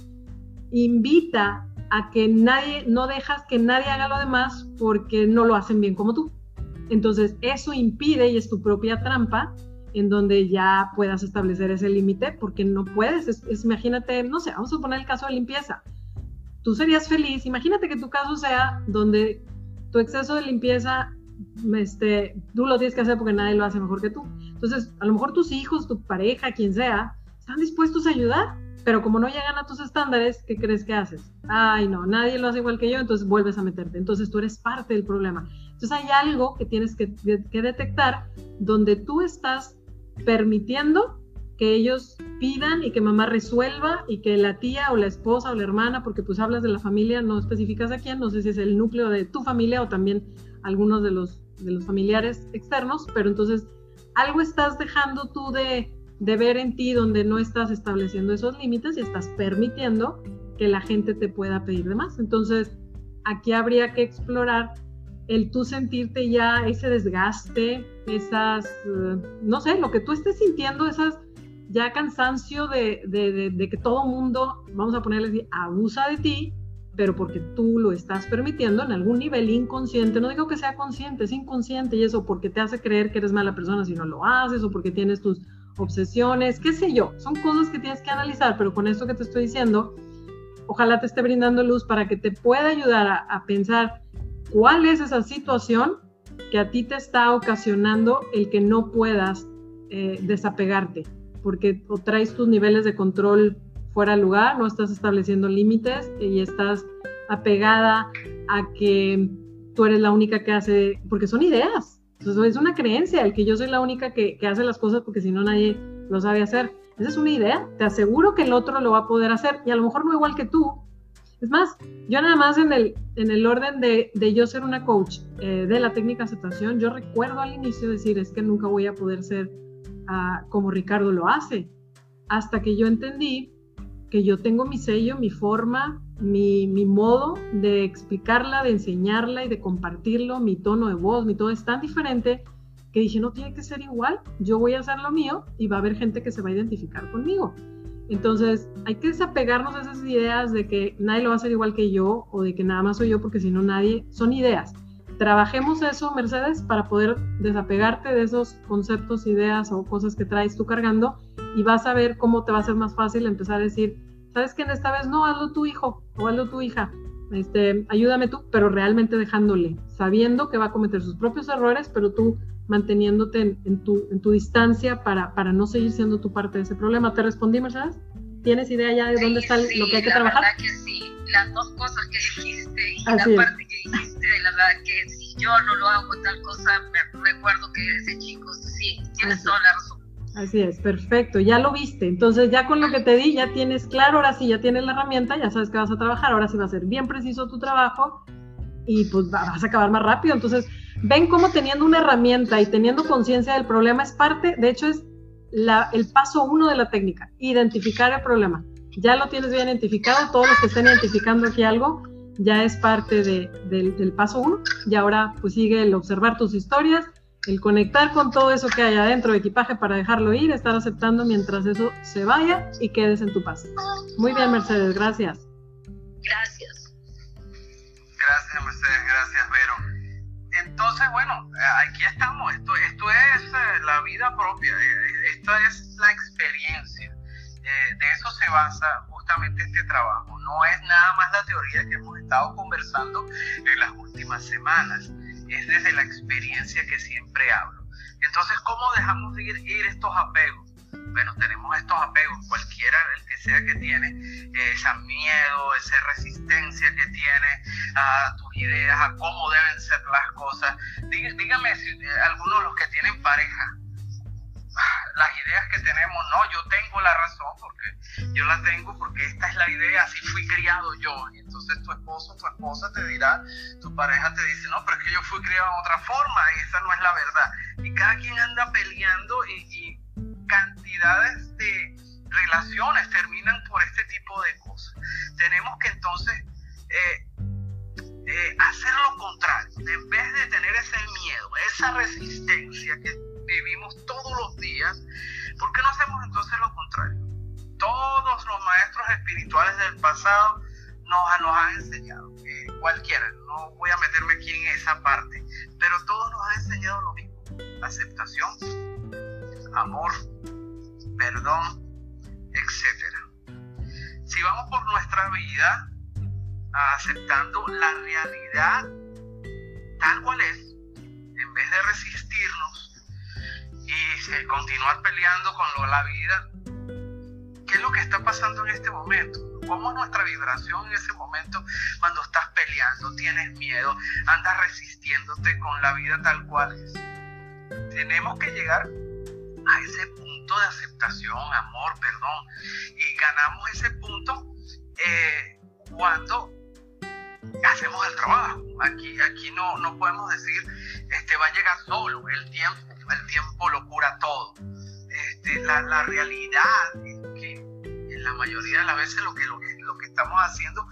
invita a que nadie, no dejas que nadie haga lo demás porque no lo hacen bien como tú. Entonces, eso impide y es tu propia trampa en donde ya puedas establecer ese límite porque no puedes. Es, imagínate, no sé, vamos a poner el caso de limpieza. Tú serías feliz, imagínate que tu caso sea donde tu exceso de limpieza, este, tú lo tienes que hacer porque nadie lo hace mejor que tú. Entonces, a lo mejor tus hijos, tu pareja, quien sea, están dispuestos a ayudar pero como no llegan a tus estándares, ¿qué crees que haces? Ay, no, nadie lo hace igual que yo, entonces vuelves a meterte. Entonces tú eres parte del problema. Entonces hay algo que tienes que, detectar donde tú estás permitiendo que ellos pidan y que mamá resuelva y que la tía o la esposa o la hermana, porque pues hablas de la familia, no especificas a quién, no sé si es el núcleo de tu familia o también algunos de los, de los familiares externos, pero entonces algo estás dejando tú de, de ver en ti donde no estás estableciendo esos límites y estás permitiendo que la gente te pueda pedir de más. Entonces, aquí habría que explorar el tú sentirte ya ese desgaste, esas, eh, no sé, lo que tú estés sintiendo, esas ya cansancio de, de, que todo mundo, vamos a ponerle abusa de ti, pero porque tú lo estás permitiendo en algún nivel inconsciente, no digo que sea consciente, es inconsciente y eso porque te hace creer que eres mala persona si no lo haces o porque tienes tus obsesiones, qué sé yo, son cosas que tienes que analizar, pero con esto que te estoy diciendo, ojalá te esté brindando luz para que te pueda ayudar a, pensar cuál es esa situación que a ti te está ocasionando el que no puedas eh, desapegarte, porque o traes tus niveles de control fuera de lugar, no estás estableciendo límites y estás apegada a que tú eres la única que hace, porque son ideas, entonces es una creencia, el que yo soy la única que, hace las cosas porque si no nadie lo sabe hacer. Esa es una idea. Te aseguro que el otro lo va a poder hacer y a lo mejor no igual que tú. Es más, yo nada más en el, en el orden de, yo ser una coach eh, de la técnica aceptación, yo recuerdo al inicio decir, es que nunca voy a poder ser ah, como Ricardo lo hace. Hasta que yo entendí yo tengo mi sello, mi forma, mi, modo de explicarla, de enseñarla y de compartirlo, mi tono de voz, mi todo es tan diferente que dije, no tiene que ser igual, yo voy a hacer lo mío y va a haber gente que se va a identificar conmigo. Entonces, hay que desapegarnos de esas ideas de que nadie lo va a hacer igual que yo o de que nada más soy yo porque si no nadie, son ideas. Trabajemos eso, Mercedes, para poder desapegarte de esos conceptos, ideas o cosas que traes tú cargando y vas a ver cómo te va a ser más fácil empezar a decir, ¿sabes qué? Esta vez no, hazlo tu hijo o hazlo tu hija. Este, ayúdame tú, pero realmente dejándole, sabiendo que va a cometer sus propios errores, pero tú manteniéndote en, tu, en tu distancia para, para no seguir siendo tu parte de ese problema. ¿Te respondí, Mercedes? ¿Tienes idea ya de dónde está lo que hay que la trabajar? Verdad que sí, las dos cosas que dijiste y la parte que dijiste de la verdad que si yo no lo hago tal cosa, me recuerdo que ese chico, sí, tienes toda la razón. Así es, perfecto, ya lo viste. Entonces ya con lo que te di, ya tienes claro, ahora sí, ya tienes la herramienta, ya sabes que vas a trabajar, ahora sí va a ser bien preciso tu trabajo y pues vas a acabar más rápido. Entonces, ven cómo teniendo una herramienta y teniendo conciencia del problema es parte, de hecho es la, el paso uno de la técnica, identificar el problema. Ya lo tienes bien identificado, todos los que estén identificando aquí algo, ya es parte de, del paso uno. Y ahora pues sigue el observar tus historias, el conectar con todo eso que hay adentro de equipaje para dejarlo ir, estar aceptando mientras eso se vaya y quedes en tu paz. Muy bien, Mercedes, gracias. Gracias. Gracias, Mercedes, gracias, Vero. Entonces, bueno, aquí estamos. Esto, esto es eh, la vida propia, eh, esto es la experiencia. Eh, de eso se basa justamente este trabajo. No es nada más la teoría que hemos estado conversando en las últimas semanas es desde la experiencia que siempre hablo. Entonces, ¿cómo dejamos de ir, ir estos apegos? Bueno, tenemos estos apegos, cualquiera el que sea que tiene, eh, ese miedo, esa resistencia que tiene a tus ideas, a cómo deben ser las cosas. dígame si eh, algunos de los que tienen pareja, las ideas que tenemos, no, yo tengo la razón porque yo la tengo porque esta es la idea, así fui criado yo. Y entonces tu esposo, tu esposa te dirá, tu pareja te dice, no, pero es que yo fui criado de otra forma y esa no es la verdad. Y cada quien anda peleando y, cantidades de relaciones terminan por este tipo de cosas. Tenemos que entonces eh, eh, hacer lo contrario, en vez de tener ese miedo, esa resistencia que vivimos todos los días, ¿por qué no hacemos entonces lo contrario? Todos los maestros espirituales del pasado nos, nos han enseñado, eh, cualquiera, no voy a meterme aquí en esa parte, pero todos nos han enseñado lo mismo, aceptación, amor, perdón, etc. Si vamos por nuestra vida aceptando la realidad tal cual es, en vez de resistirnos, y continuar peleando con la vida, ¿qué es lo que está pasando en este momento? ¿Cómo es nuestra vibración en ese momento cuando estás peleando, tienes miedo, andas resistiéndote con la vida tal cual es? Tenemos que llegar a ese punto de aceptación, amor, perdón, y ganamos ese punto eh, cuando hacemos el trabajo. Aquí, aquí no, no podemos decir, este va a llegar solo, el tiempo el tiempo lo cura todo. Este, la, la, realidad es que en la mayoría de las veces lo que, lo estamos haciendo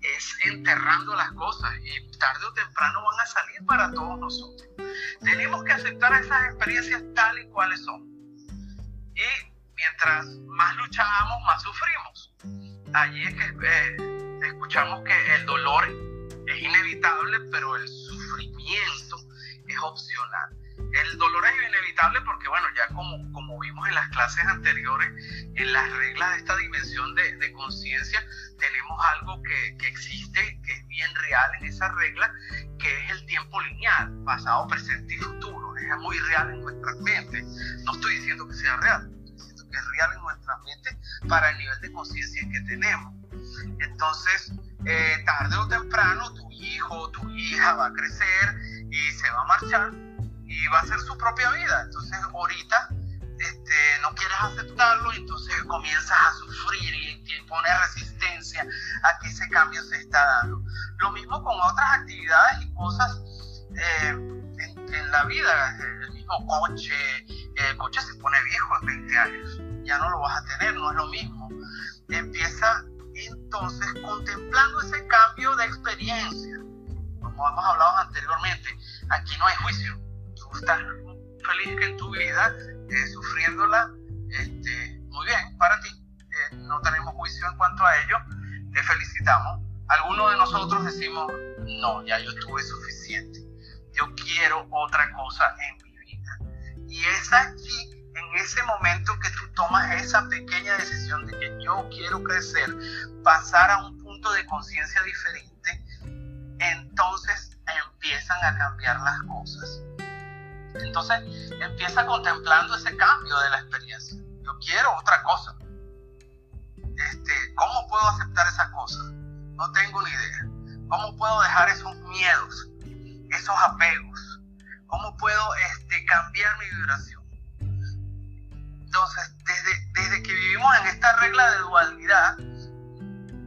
es enterrando las cosas y tarde o temprano van a salir para todos nosotros. Tenemos que aceptar esas experiencias tal y cuales son. Y mientras más luchamos, más sufrimos. Allí es que eh, escuchamos que el dolor es inevitable, pero el sufrimiento es opcional. El dolor es inevitable porque, bueno, ya como, como vimos en las clases anteriores, en las reglas de esta dimensión de, de conciencia, tenemos algo que, que, existe, que es bien real en esa regla, que es el tiempo lineal, pasado, presente y futuro. Es muy real en nuestra mente. No estoy diciendo que sea real, estoy diciendo que es real en nuestra mente para el nivel de conciencia que tenemos. Entonces, eh, tarde o temprano, tu hijo, tu hija va a crecer y se va a marchar y va a ser su propia vida. Entonces ahorita este, no quieres aceptarlo y entonces comienzas a sufrir y, pones resistencia a que ese cambio se está dando. Lo mismo con otras actividades y cosas eh, en, la vida. El mismo coche, el coche se pone viejo en 20 años, ya no lo vas a tener, no es lo mismo. Empieza entonces contemplando ese cambio de experiencia. Como hemos hablado anteriormente, aquí no hay juicio estás feliz que en tu vida, eh, sufriéndola, este, muy bien, para ti. Eh, no tenemos juicio en cuanto a ello. Te felicitamos. Algunos de nosotros decimos, no, ya yo tuve suficiente. Yo quiero otra cosa en mi vida. Y es aquí, en ese momento que tú tomas esa pequeña decisión de que yo quiero crecer, pasar a un punto de conciencia diferente, entonces empiezan a cambiar las cosas. Entonces empieza contemplando ese cambio de la experiencia. Yo quiero otra cosa. Este, ¿Cómo puedo aceptar esa cosa? No tengo ni idea. ¿Cómo puedo dejar esos miedos, esos apegos? ¿Cómo puedo este, cambiar mi vibración? Entonces, desde, desde que vivimos en esta regla de dualidad,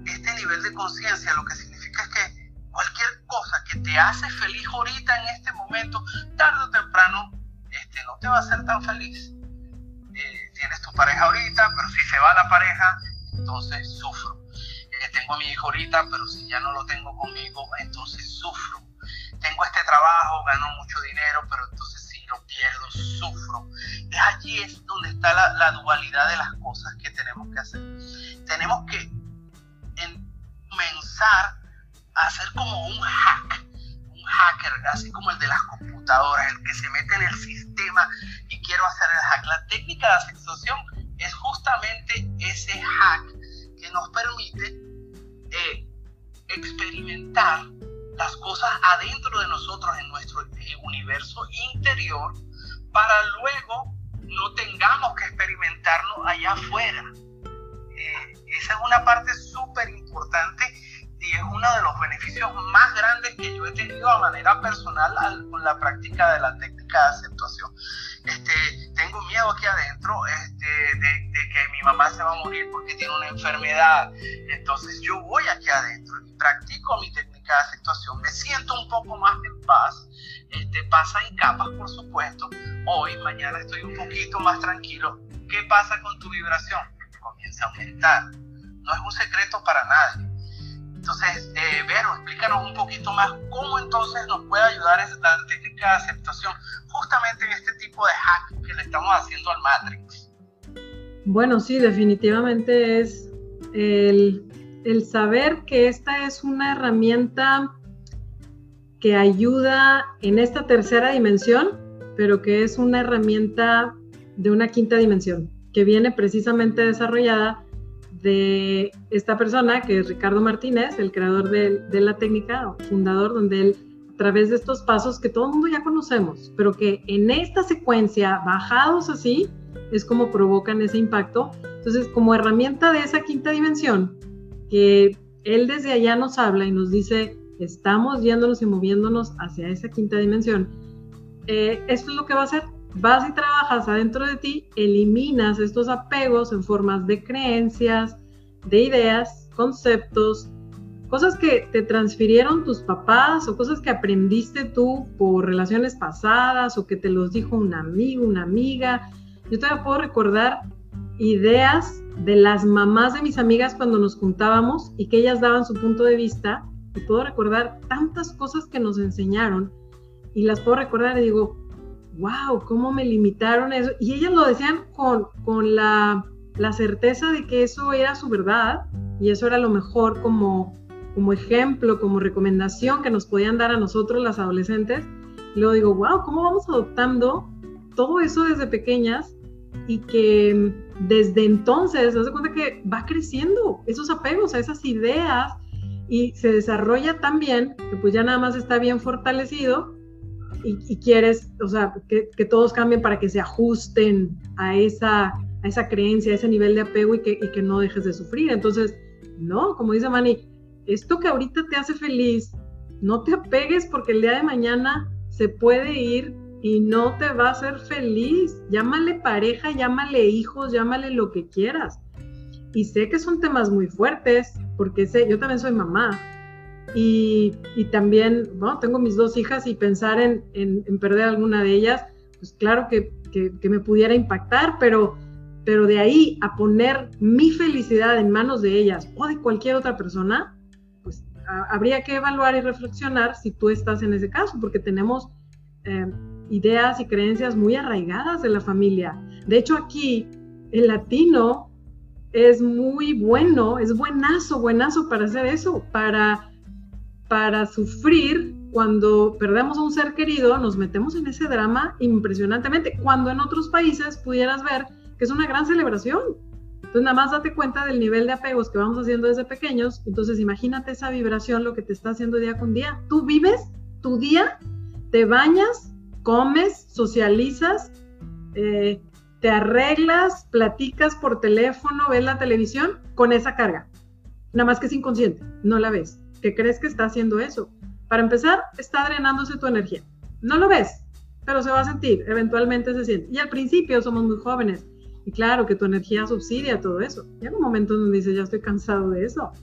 este nivel de conciencia lo que significa es que cualquier cosa que te hace feliz ahorita en este momento, tarde o temprano, este, no te va a hacer tan feliz. Eh, tienes tu pareja ahorita, pero si se va la pareja, entonces sufro. Eh, tengo a mi hijo ahorita, pero si ya no lo tengo conmigo, entonces sufro. Tengo este trabajo, gano mucho dinero, pero entonces lo pierdo, sufro. Es allí es donde está la, la dualidad de las cosas que tenemos que hacer. Tenemos que comenzar a hacer como un hack, un hacker, así como el de las computadoras, el que se mete en el sistema y quiero hacer el hack. La técnica de aceptación es justamente ese hack que nos permite eh, experimentar las cosas adentro de nosotros, en nuestro eh, universo interior, para luego no tengamos que experimentarlo allá afuera. Eh, esa es una parte súper importante y es uno de los beneficios más grandes que yo he tenido a manera personal con la práctica de la técnica de aceptación. Este, tengo miedo aquí adentro este, de, que mi mamá se va a morir porque tiene una enfermedad. Entonces yo voy aquí adentro y practico mi técnica de aceptación. Me siento un poco más en paz. Este, pasa en capas, por supuesto. Hoy, mañana estoy un poquito más tranquilo. ¿Qué pasa con tu vibración? Comienza a aumentar. No es un secreto para nadie entonces, eh, Vero, explícanos un poquito más cómo entonces nos puede ayudar la técnica de aceptación justamente en este tipo de hack que le estamos haciendo al Matrix. Bueno, sí, definitivamente es el, el saber que esta es una herramienta que ayuda en esta tercera dimensión, pero que es una herramienta de una quinta dimensión, que viene precisamente desarrollada de esta persona, que es Ricardo Martínez, el creador de, la técnica, fundador, donde él, a través de estos pasos que todo el mundo ya conocemos, pero que en esta secuencia, bajados así, es como provocan ese impacto. Entonces, como herramienta de esa quinta dimensión, que él desde allá nos habla y nos dice, estamos yéndonos y moviéndonos hacia esa quinta dimensión, eh, esto es lo que va a hacer vas y trabajas adentro de ti, eliminas estos apegos en formas de creencias, de ideas, conceptos, cosas que te transfirieron tus papás o cosas que aprendiste tú por relaciones pasadas o que te los dijo un amigo, una amiga. Yo todavía puedo recordar ideas de las mamás de mis amigas cuando nos juntábamos y que ellas daban su punto de vista y puedo recordar tantas cosas que nos enseñaron y las puedo recordar y digo, wow, cómo me limitaron eso. Y ellas lo decían con, con la, la, certeza de que eso era su verdad y eso era lo mejor como, como ejemplo, como recomendación que nos podían dar a nosotros las adolescentes. Y luego digo, wow, ¿cómo vamos adoptando todo eso desde pequeñas y que desde entonces, se cuenta que va creciendo esos apegos a esas ideas y se desarrolla tan bien que pues ya nada más está bien fortalecido y, quieres, o sea, que, que, todos cambien para que se ajusten a esa, a esa creencia, a ese nivel de apego y que, y que no dejes de sufrir. Entonces, no, como dice Manny, esto que ahorita te hace feliz, no te apegues porque el día de mañana se puede ir y no te va a hacer feliz. Llámale pareja, llámale hijos, llámale lo que quieras. Y sé que son temas muy fuertes, porque sé, yo también soy mamá, y, también, bueno, tengo mis dos hijas y pensar en, en, perder alguna de ellas, pues claro que, que, me pudiera impactar, pero, pero de ahí a poner mi felicidad en manos de ellas o de cualquier otra persona, pues habría que evaluar y reflexionar si tú estás en ese caso, porque tenemos eh, ideas y creencias muy arraigadas de la familia. De hecho, aquí el latino es muy bueno, es buenazo, buenazo para hacer eso, para para sufrir cuando perdemos a un ser querido, nos metemos en ese drama impresionantemente, cuando en otros países pudieras ver que es una gran celebración. Entonces nada más date cuenta del nivel de apegos que vamos haciendo desde pequeños, entonces imagínate esa vibración, lo que te está haciendo día con día. Tú vives tu día, te bañas, comes, socializas, eh, te arreglas, platicas por teléfono, ves la televisión con esa carga. Nada más que es inconsciente, no la ves que crees que está haciendo eso. Para empezar, está drenándose tu energía. No lo ves, pero se va a sentir, eventualmente se siente. Y al principio somos muy jóvenes Y claro que tu energía subsidia todo eso. Llega un momento donde dices, ya estoy cansado de eso,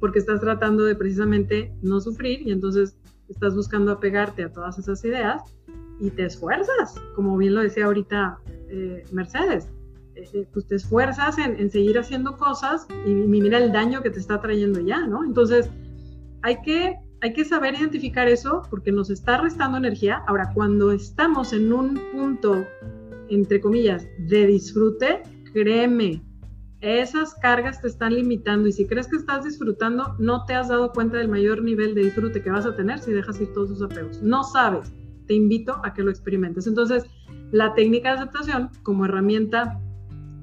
porque estás tratando de precisamente no sufrir y entonces estás buscando apegarte a todas esas ideas y te esfuerzas, como bien lo decía ahorita eh, Mercedes. Eh, eh, pues te esfuerzas en, en, seguir haciendo cosas y, mira el daño que te está trayendo ya, ¿no? Entonces, hay que hay que saber identificar eso porque nos está restando energía. Ahora, cuando estamos en un punto, entre comillas, de disfrute, créeme, esas cargas te están limitando y si crees que estás disfrutando, no te has dado cuenta del mayor nivel de disfrute que vas a tener si dejas ir todos tus apegos. No sabes. Te invito a que lo experimentes. Entonces, la técnica de aceptación como herramienta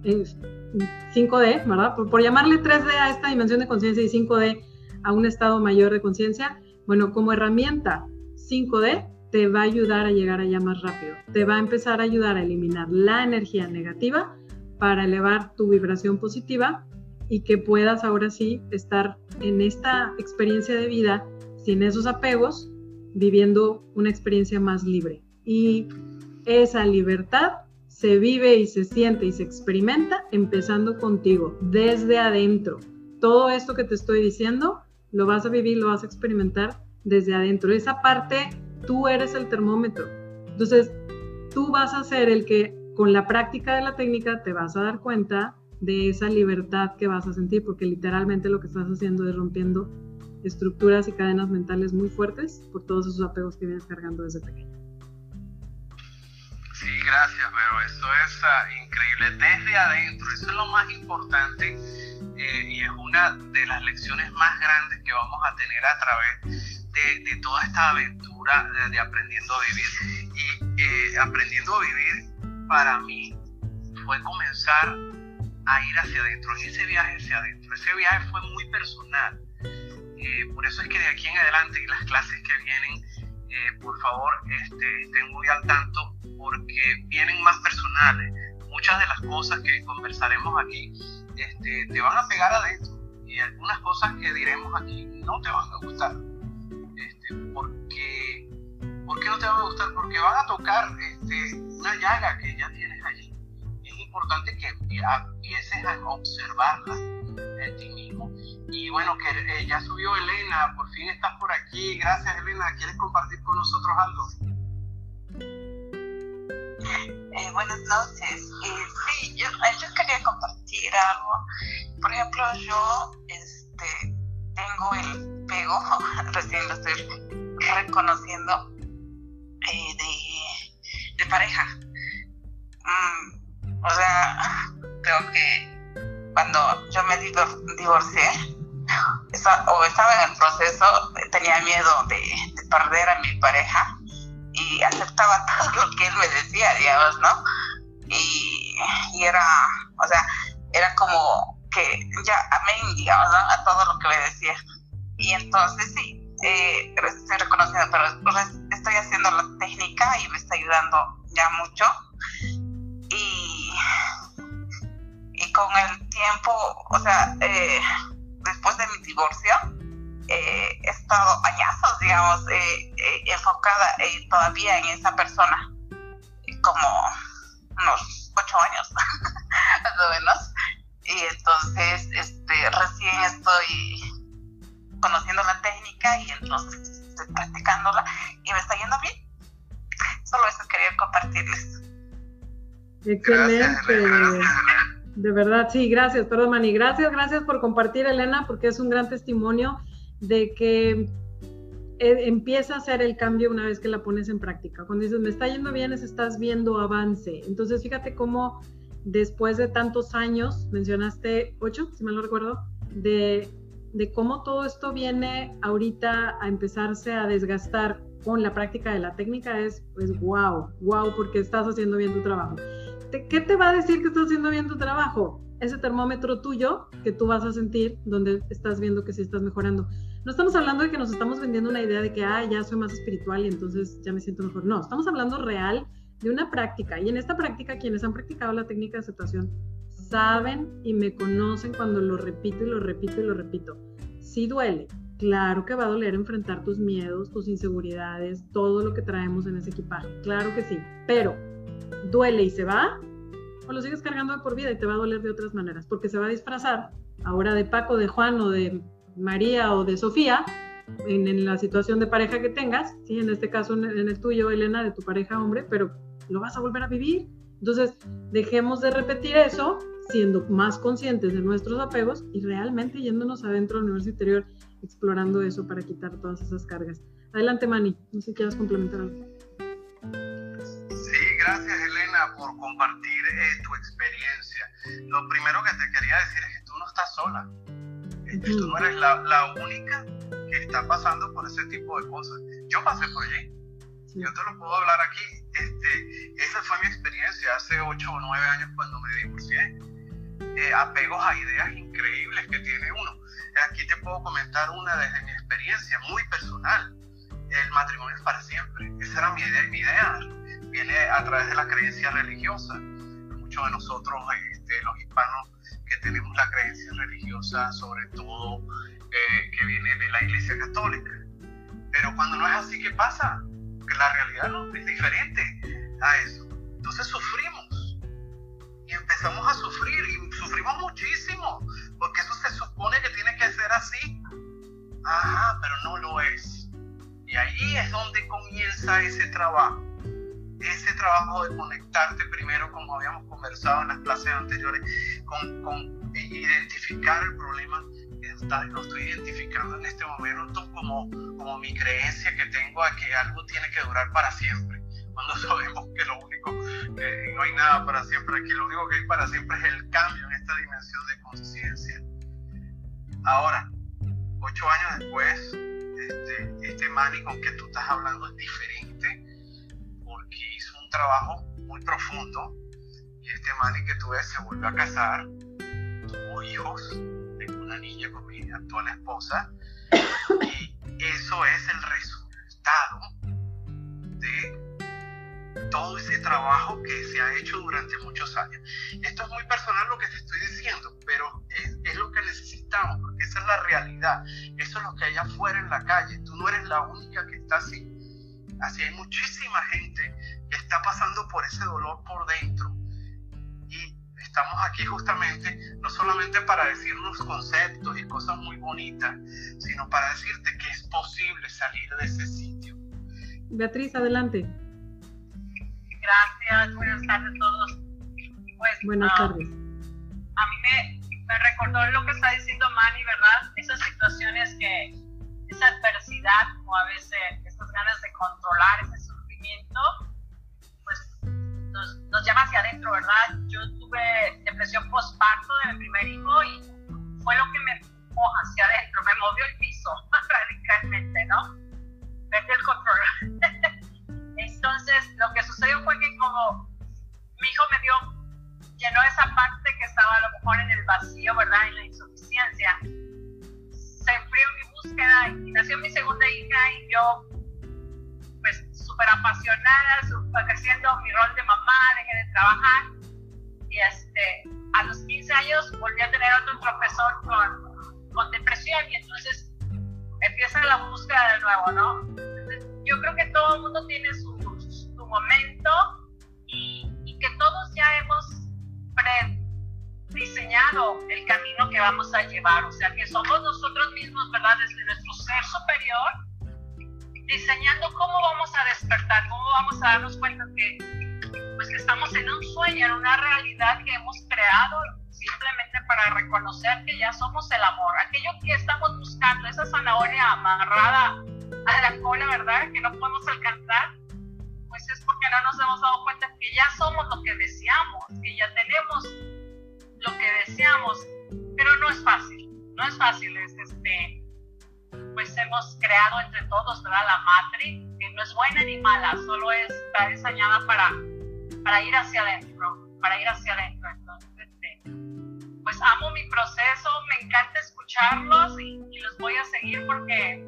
5D, ¿verdad? Por, por llamarle 3D a esta dimensión de conciencia y 5D a un estado mayor de conciencia, bueno, como herramienta 5D te va a ayudar a llegar allá más rápido. Te va a empezar a ayudar a eliminar la energía negativa para elevar tu vibración positiva y que puedas ahora sí estar en esta experiencia de vida sin esos apegos, viviendo una experiencia más libre. Y esa libertad se vive y se siente y se experimenta empezando contigo, desde adentro. Todo esto que te estoy diciendo lo vas a vivir, lo vas a experimentar desde adentro. Esa parte, tú eres el termómetro. Entonces, tú vas a ser el que con la práctica de la técnica te vas a dar cuenta de esa libertad que vas a sentir, porque literalmente lo que estás haciendo es rompiendo estructuras y cadenas mentales muy fuertes por todos esos apegos que vienes cargando desde pequeño. Sí, gracias, pero eso es uh, increíble. Desde adentro, eso es lo más importante eh, y es una de las lecciones más grandes que vamos a tener a través de, toda esta aventura de, aprendiendo a vivir. Y eh, aprendiendo a vivir para mí fue comenzar a ir hacia adentro, ese viaje hacia adentro. Ese viaje fue muy personal. Eh, por eso es que de aquí en adelante las clases que vienen, por favor, este, estén muy al tanto porque vienen más personales. Muchas de las cosas que conversaremos aquí este, te van a pegar adentro y algunas cosas que diremos aquí no te van a gustar. Este, porque, ¿Por qué no te van a gustar? Porque van a tocar este, una llaga que ya tienes allí. Importante que empieces a observarla en ti mismo. Y bueno, que eh, ya subió Elena, por fin estás por aquí. Gracias Elena, ¿quieres compartir con nosotros algo? Eh, buenas noches. Eh, sí, yo, yo, quería compartir algo. Por ejemplo, yo este, tengo el pego, recién lo estoy reconociendo, de, de, pareja. Mm, o sea, creo que cuando yo me divorcié, o estaba en el proceso, tenía miedo de, de perder a mi pareja y aceptaba todo lo que él me decía, digamos, ¿no? Y, y era, o sea, era como que ya amén, digamos, ¿no? A todo lo que me decía. Y entonces sí, eh, estoy reconociendo, pero estoy haciendo la técnica y me está ayudando ya mucho. Y, y con el tiempo, o sea, eh, después de mi divorcio, eh, he estado añazos, digamos, eh, eh, enfocada todavía en esa persona, como unos ocho años, más o menos. Y entonces, este, recién estoy conociendo la técnica y entonces estoy practicándola y me está yendo bien. Solo eso quería compartirles. Excelente. De verdad, sí, gracias, perdón, Mani. Gracias, gracias por compartir, Elena, porque es un gran testimonio de que eh, empieza a hacer el cambio una vez que la pones en práctica. Cuando dices, me está yendo bien, es estás viendo avance. Entonces, fíjate cómo después de tantos años, mencionaste ocho, si mal no recuerdo, de, de cómo todo esto viene ahorita a empezarse a desgastar con la práctica de la técnica, es pues wow, wow, porque estás haciendo bien tu trabajo. ¿Qué te va a decir que estás haciendo bien tu trabajo? Ese termómetro tuyo que tú vas a sentir donde estás viendo que sí estás mejorando. No estamos hablando de que nos estamos vendiendo una idea de que, ah, ya soy más espiritual y entonces ya me siento mejor. No, estamos hablando real de una práctica. Y en esta práctica, quienes han practicado la técnica de aceptación saben y me conocen cuando lo repito y lo repito y lo repito. Sí duele. Claro que va a doler enfrentar tus miedos, tus inseguridades, todo lo que traemos en ese equipaje. Claro que sí. Pero, ¿duele y se va? o lo sigues cargando de por vida y te va a doler de otras maneras, porque se va a disfrazar ahora de Paco, de Juan o de María o de Sofía en, la situación de pareja que tengas, ¿sí? en este caso en, el tuyo, Elena, de tu pareja hombre, pero lo vas a volver a vivir. Entonces, dejemos de repetir eso, siendo más conscientes de nuestros apegos y realmente yéndonos adentro del universo interior, explorando eso para quitar todas esas cargas. Adelante, Mani, no sé si quieras complementar algo. Gracias, Elena, por compartir eh, tu experiencia. Lo primero que te quería decir es que tú no estás sola. Este, tú no eres la, la única que está pasando por ese tipo de cosas. Yo pasé por allí. Yo te lo puedo hablar aquí. Este, esa fue mi experiencia hace 8 o 9 años cuando me divorcié. Eh, apegos a ideas increíbles que tiene uno. Aquí te puedo comentar una desde mi experiencia muy personal. El matrimonio es para siempre. Esa era mi idea. Mi idea viene a través de la creencia religiosa. Muchos de nosotros, este, los hispanos, que tenemos la creencia religiosa, sobre todo eh, que viene de la Iglesia Católica. Pero cuando no es así, ¿qué pasa? Que la realidad no es diferente a eso. Entonces sufrimos y empezamos a sufrir y sufrimos muchísimo porque eso se supone que tiene que ser así. Ajá, pero no lo es. Y ahí es donde comienza ese trabajo. Ese trabajo de conectarte primero, como habíamos conversado en las clases anteriores, con, con identificar el problema lo estoy identificando en este momento como, como mi creencia que tengo a que algo tiene que durar para siempre. Cuando sabemos que lo único, que no hay nada para siempre aquí, lo único que hay para siempre es el cambio en esta dimensión de conciencia. Ahora, ocho años después, este, este Manny con que tú estás hablando es diferente trabajo muy profundo y este Manny que tú ves se volvió a casar, tuvo hijos, una niña con mi actual esposa. Y eso es el resultado de todo ese trabajo que se ha hecho durante muchos años. Esto es muy personal lo que te estoy diciendo, pero es, es lo que necesitamos, porque esa es la realidad. Eso es lo que hay afuera en la calle. Tú no eres la única que está así. Así hay muchísima gente que está pasando por ese dolor por dentro estamos aquí justamente no solamente para decirnos conceptos y cosas muy bonitas, sino para decirte que es posible salir de ese sitio. Beatriz, adelante. Gracias, buenas tardes a todos. Pues, buenas ah, tardes. A mí me, me recordó lo que está diciendo Manny, ¿verdad? Esas situaciones que, esa adversidad o a veces esas ganas de controlar ese sufrimiento, nos, llama hacia adentro, ¿verdad? Yo tuve depresión postparto de mi primer hijo y fue lo que me empujó hacia adentro, me movió el piso radicalmente, ¿no? Perdí el control. Entonces, lo que sucedió fue que como mi hijo me dio, llenó esa parte que estaba a lo mejor en el vacío, ¿verdad? En la insuficiencia. Se enfrió mi búsqueda y nació mi segunda hija y yo súper apasionada, ejerciendo mi rol de mamá, dejé de trabajar y este, a los 15 años volví a tener otro profesor con, con depresión y entonces empieza la búsqueda de nuevo, ¿no? yo creo que todo el mundo tiene su, su momento y, y, que todos ya hemos diseñado el camino que vamos a llevar, o sea que somos nosotros mismos, ¿verdad? Desde nuestro ser superior diseñando vamos a darnos cuenta que, pues, que estamos en un sueño, en una realidad que hemos creado simplemente para reconocer que ya somos el amor. Aquello que estamos buscando, esa zanahoria amarrada a la cola, ¿verdad? Que no podemos alcanzar, pues es porque no nos hemos dado cuenta que ya somos lo que deseamos, que ya tenemos lo que deseamos, pero no es fácil, no es fácil, es este pues hemos creado entre todos, ¿verdad? La matriz, no es buena ni mala, solo está diseñada para, para ir hacia adentro, para ir hacia adentro. Entonces, este, pues amo mi proceso, me encanta escucharlos y, los voy a seguir porque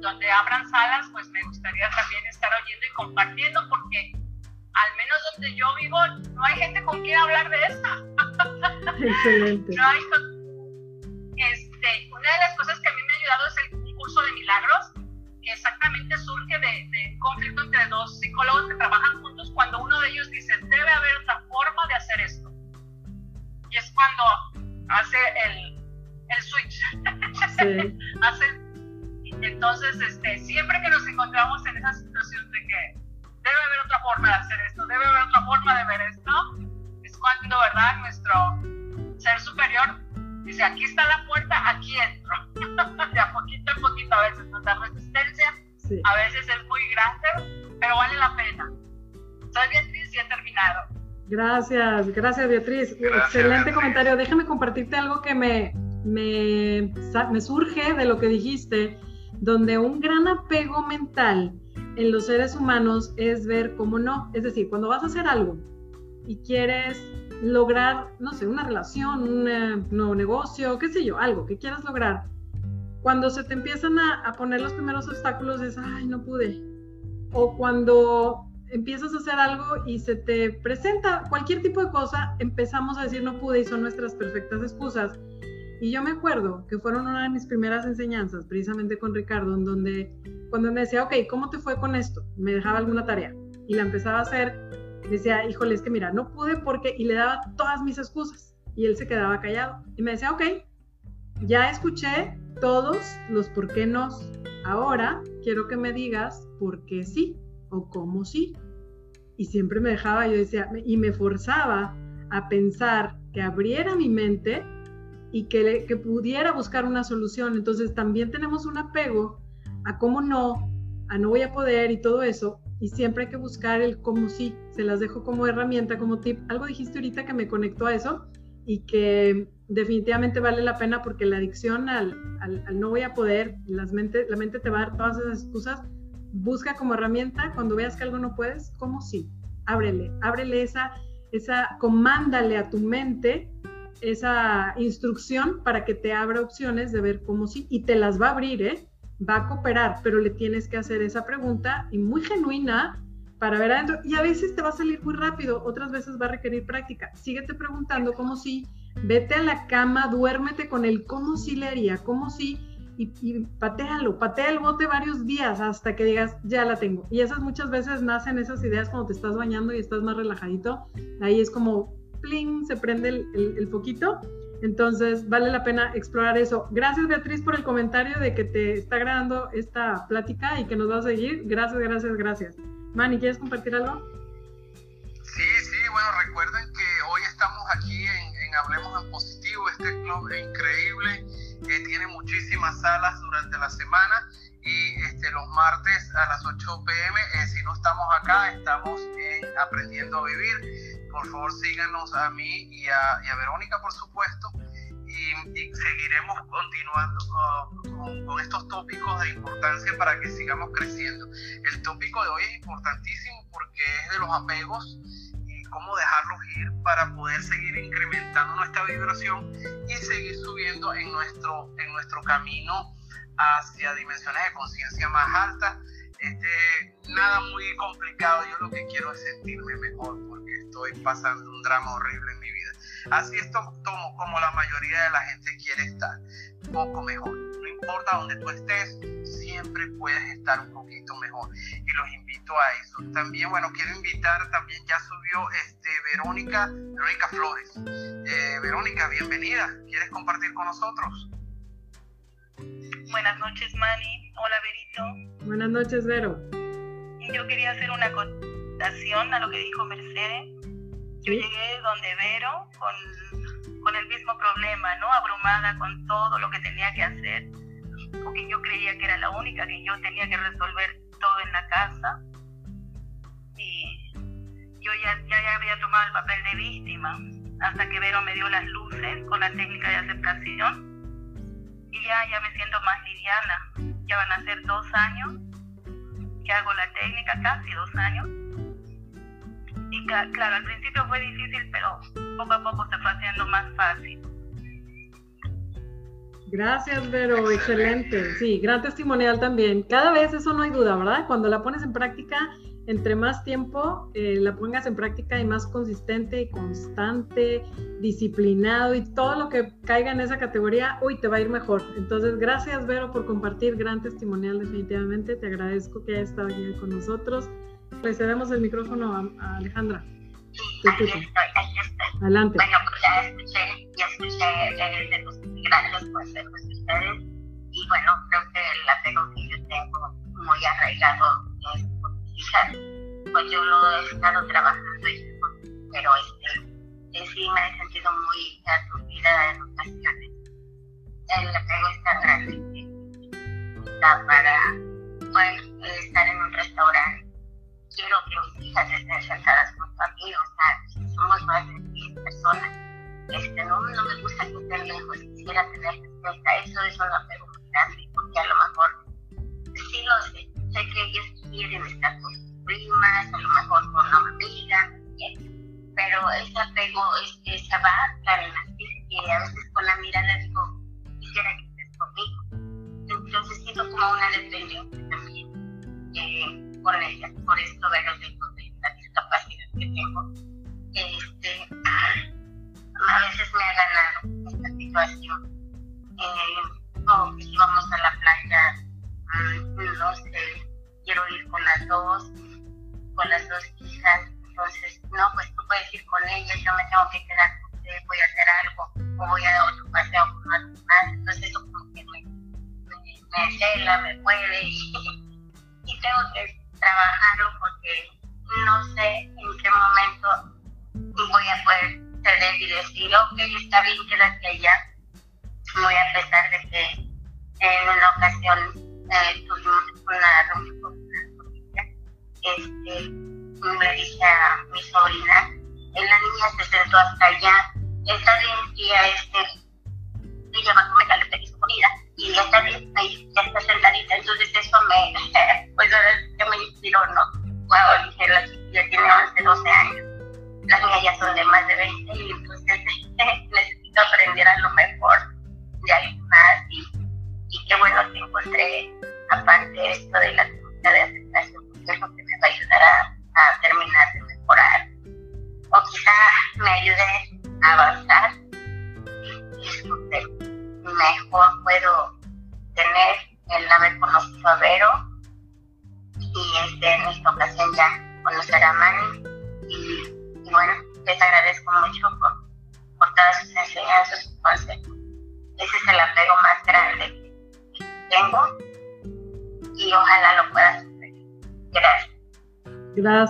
donde abran salas, pues me gustaría también estar oyendo y compartiendo porque al menos donde yo vivo no hay gente con quien hablar de eso. Excelente. no hay este, una de las cosas que a mí me ha ayudado es el curso de milagros, que exactamente surge de, de conflicto entre dos psicólogos que trabajan juntos cuando uno de ellos dice, debe haber otra forma de hacer cuando hace el, el switch. Sí. hace, entonces, este, siempre que nos encontramos en esa situación de que debe haber otra forma de hacer esto, debe haber otra forma de ver esto, es cuando, ¿verdad? Nuestro ser superior dice, aquí está la puerta, aquí entro. de a poquito en poquito a veces nos da resistencia, a veces es muy grande, pero vale la pena. Soy Beatriz y he terminado. Gracias, gracias Beatriz. Excelente comentario. Déjame compartirte algo que me, me, me surge de lo que dijiste, donde un gran apego mental en los seres humanos es ver cómo no. Es decir, cuando vas a hacer algo y quieres lograr, no sé, una relación, un nuevo negocio, qué sé yo, algo que quieras lograr, cuando se te empiezan a, poner los primeros obstáculos es, ay, no pude. O cuando empiezas a hacer algo y se te presenta cualquier tipo de cosa, empezamos a decir no pude y son nuestras perfectas excusas. Y yo me acuerdo que fueron una de mis primeras enseñanzas, precisamente con Ricardo, en donde cuando me decía, ok, ¿cómo te fue con esto? Me dejaba alguna tarea y la empezaba a hacer decía, híjole, es que mira, no pude porque, y le daba todas mis excusas. Y él se quedaba callado. Y me decía, ok, ya escuché todos los por qué no. Ahora quiero que me digas por qué sí o cómo sí. Y siempre me dejaba, yo decía, y me forzaba a pensar que abriera mi mente y que, que pudiera buscar una solución. Entonces también tenemos un apego a cómo no, a no voy a poder y todo eso, y siempre hay que buscar el cómo sí. Se las dejo como herramienta, como tip. Algo dijiste ahorita que me conectó a eso y que definitivamente vale la pena porque la adicción al, al, no voy a poder, las mente, la mente te va a dar todas esas excusas. Busca como herramienta cuando veas que algo no puedes, cómo sí. Ábrele, ábrele esa, esa, comándale a tu mente esa instrucción para que te abra opciones de ver cómo sí y te las va a abrir, ¿eh? Va a cooperar, pero le tienes que hacer esa pregunta y muy genuina para ver adentro. Y a veces te va a salir muy rápido, otras veces va a requerir práctica. Síguete preguntando cómo si, vete a la cama, duérmete con el cómo si le haría, cómo si, y, y patealo, patea el bote varios días hasta que digas, ya la tengo. Y esas muchas veces nacen esas ideas cuando te estás bañando y estás más relajadito. Ahí es como, pling, se prende el, el, el foquito entonces, vale la pena explorar eso. Gracias, Beatriz, por el comentario de que te está agradando esta plática y que nos va a seguir. Gracias, gracias, gracias. Manny, ¿quieres compartir algo? Sí, sí, bueno, recuerden que hoy estamos aquí en, Hablemos en Positivo, este club increíble que tiene muchísimas salas durante la semana y este, los martes a las 8 pm, eh, si no estamos acá, estamos Aprendiendo a Vivir por favor síganos a mí y a, Verónica, por supuesto, y, seguiremos continuando con, con, estos tópicos de importancia para que sigamos creciendo. El tópico de hoy es importantísimo porque es de los apegos y cómo dejarlos ir para poder seguir incrementando nuestra vibración y seguir subiendo en nuestro, en nuestro camino hacia dimensiones de conciencia más altas. Este, nada muy complicado, yo lo que quiero es sentirme mejor estoy pasando un drama horrible en mi vida. Así es como, como la mayoría de la gente quiere estar, poco mejor. No importa donde tú estés, siempre puedes estar un poquito mejor. Y los invito a eso. También, bueno, quiero invitar, también ya subió este, Verónica, Verónica Flores. Eh, Verónica, bienvenida. ¿Quieres compartir con nosotros? Buenas noches, Mani. Hola, Verito. Buenas noches, Vero. Yo quería hacer una acotación a lo que dijo Mercedes. Yo llegué donde Vero con, con el mismo problema, ¿no? Abrumada con todo lo que tenía que hacer, porque yo creía que era la única, que yo tenía que resolver todo en la casa. Y yo ya, ya, había tomado el papel de víctima, hasta que Vero me dio las luces con la técnica de aceptación. Y ya, ya me siento más liviana. Ya van a ser dos años que hago la técnica, casi dos años y claro, al principio fue difícil, pero poco a poco se fue haciendo más fácil. Gracias, Vero, excelente. Sí, gran testimonial también. Cada vez eso no hay duda, ¿verdad? Cuando la pones en práctica, entre más tiempo eh, la pongas en práctica y más consistente y constante, disciplinado y todo lo que caiga en esa categoría, uy, te va a ir mejor. Entonces, gracias, Vero, por compartir gran testimonial definitivamente. Te agradezco que hayas estado aquí con nosotros le cedemos el micrófono a, Alejandra. Sí, aquí estoy, aquí estoy. Adelante. Bueno, pues ya escuché, ya escuché eh, de los grandes consejos de ustedes y bueno, creo que el apego que yo tengo muy arraigado es hijas, pues yo lo he estado trabajando, pero este, sí me he sentido muy aturdida en ocasiones. El apego es tan grande que está para estar en un restaurante. Quiero que mis hijas estén sentadas junto a mí, o sea, somos más de 10 personas. Este, no, no me gusta que estén lejos, quisiera tener cerca. Eso es un apego muy grande, porque a lo mejor sí lo sé, sé que ellas quieren estar con sus primas, a lo mejor con una amiga, pero ese apego es se va tan así que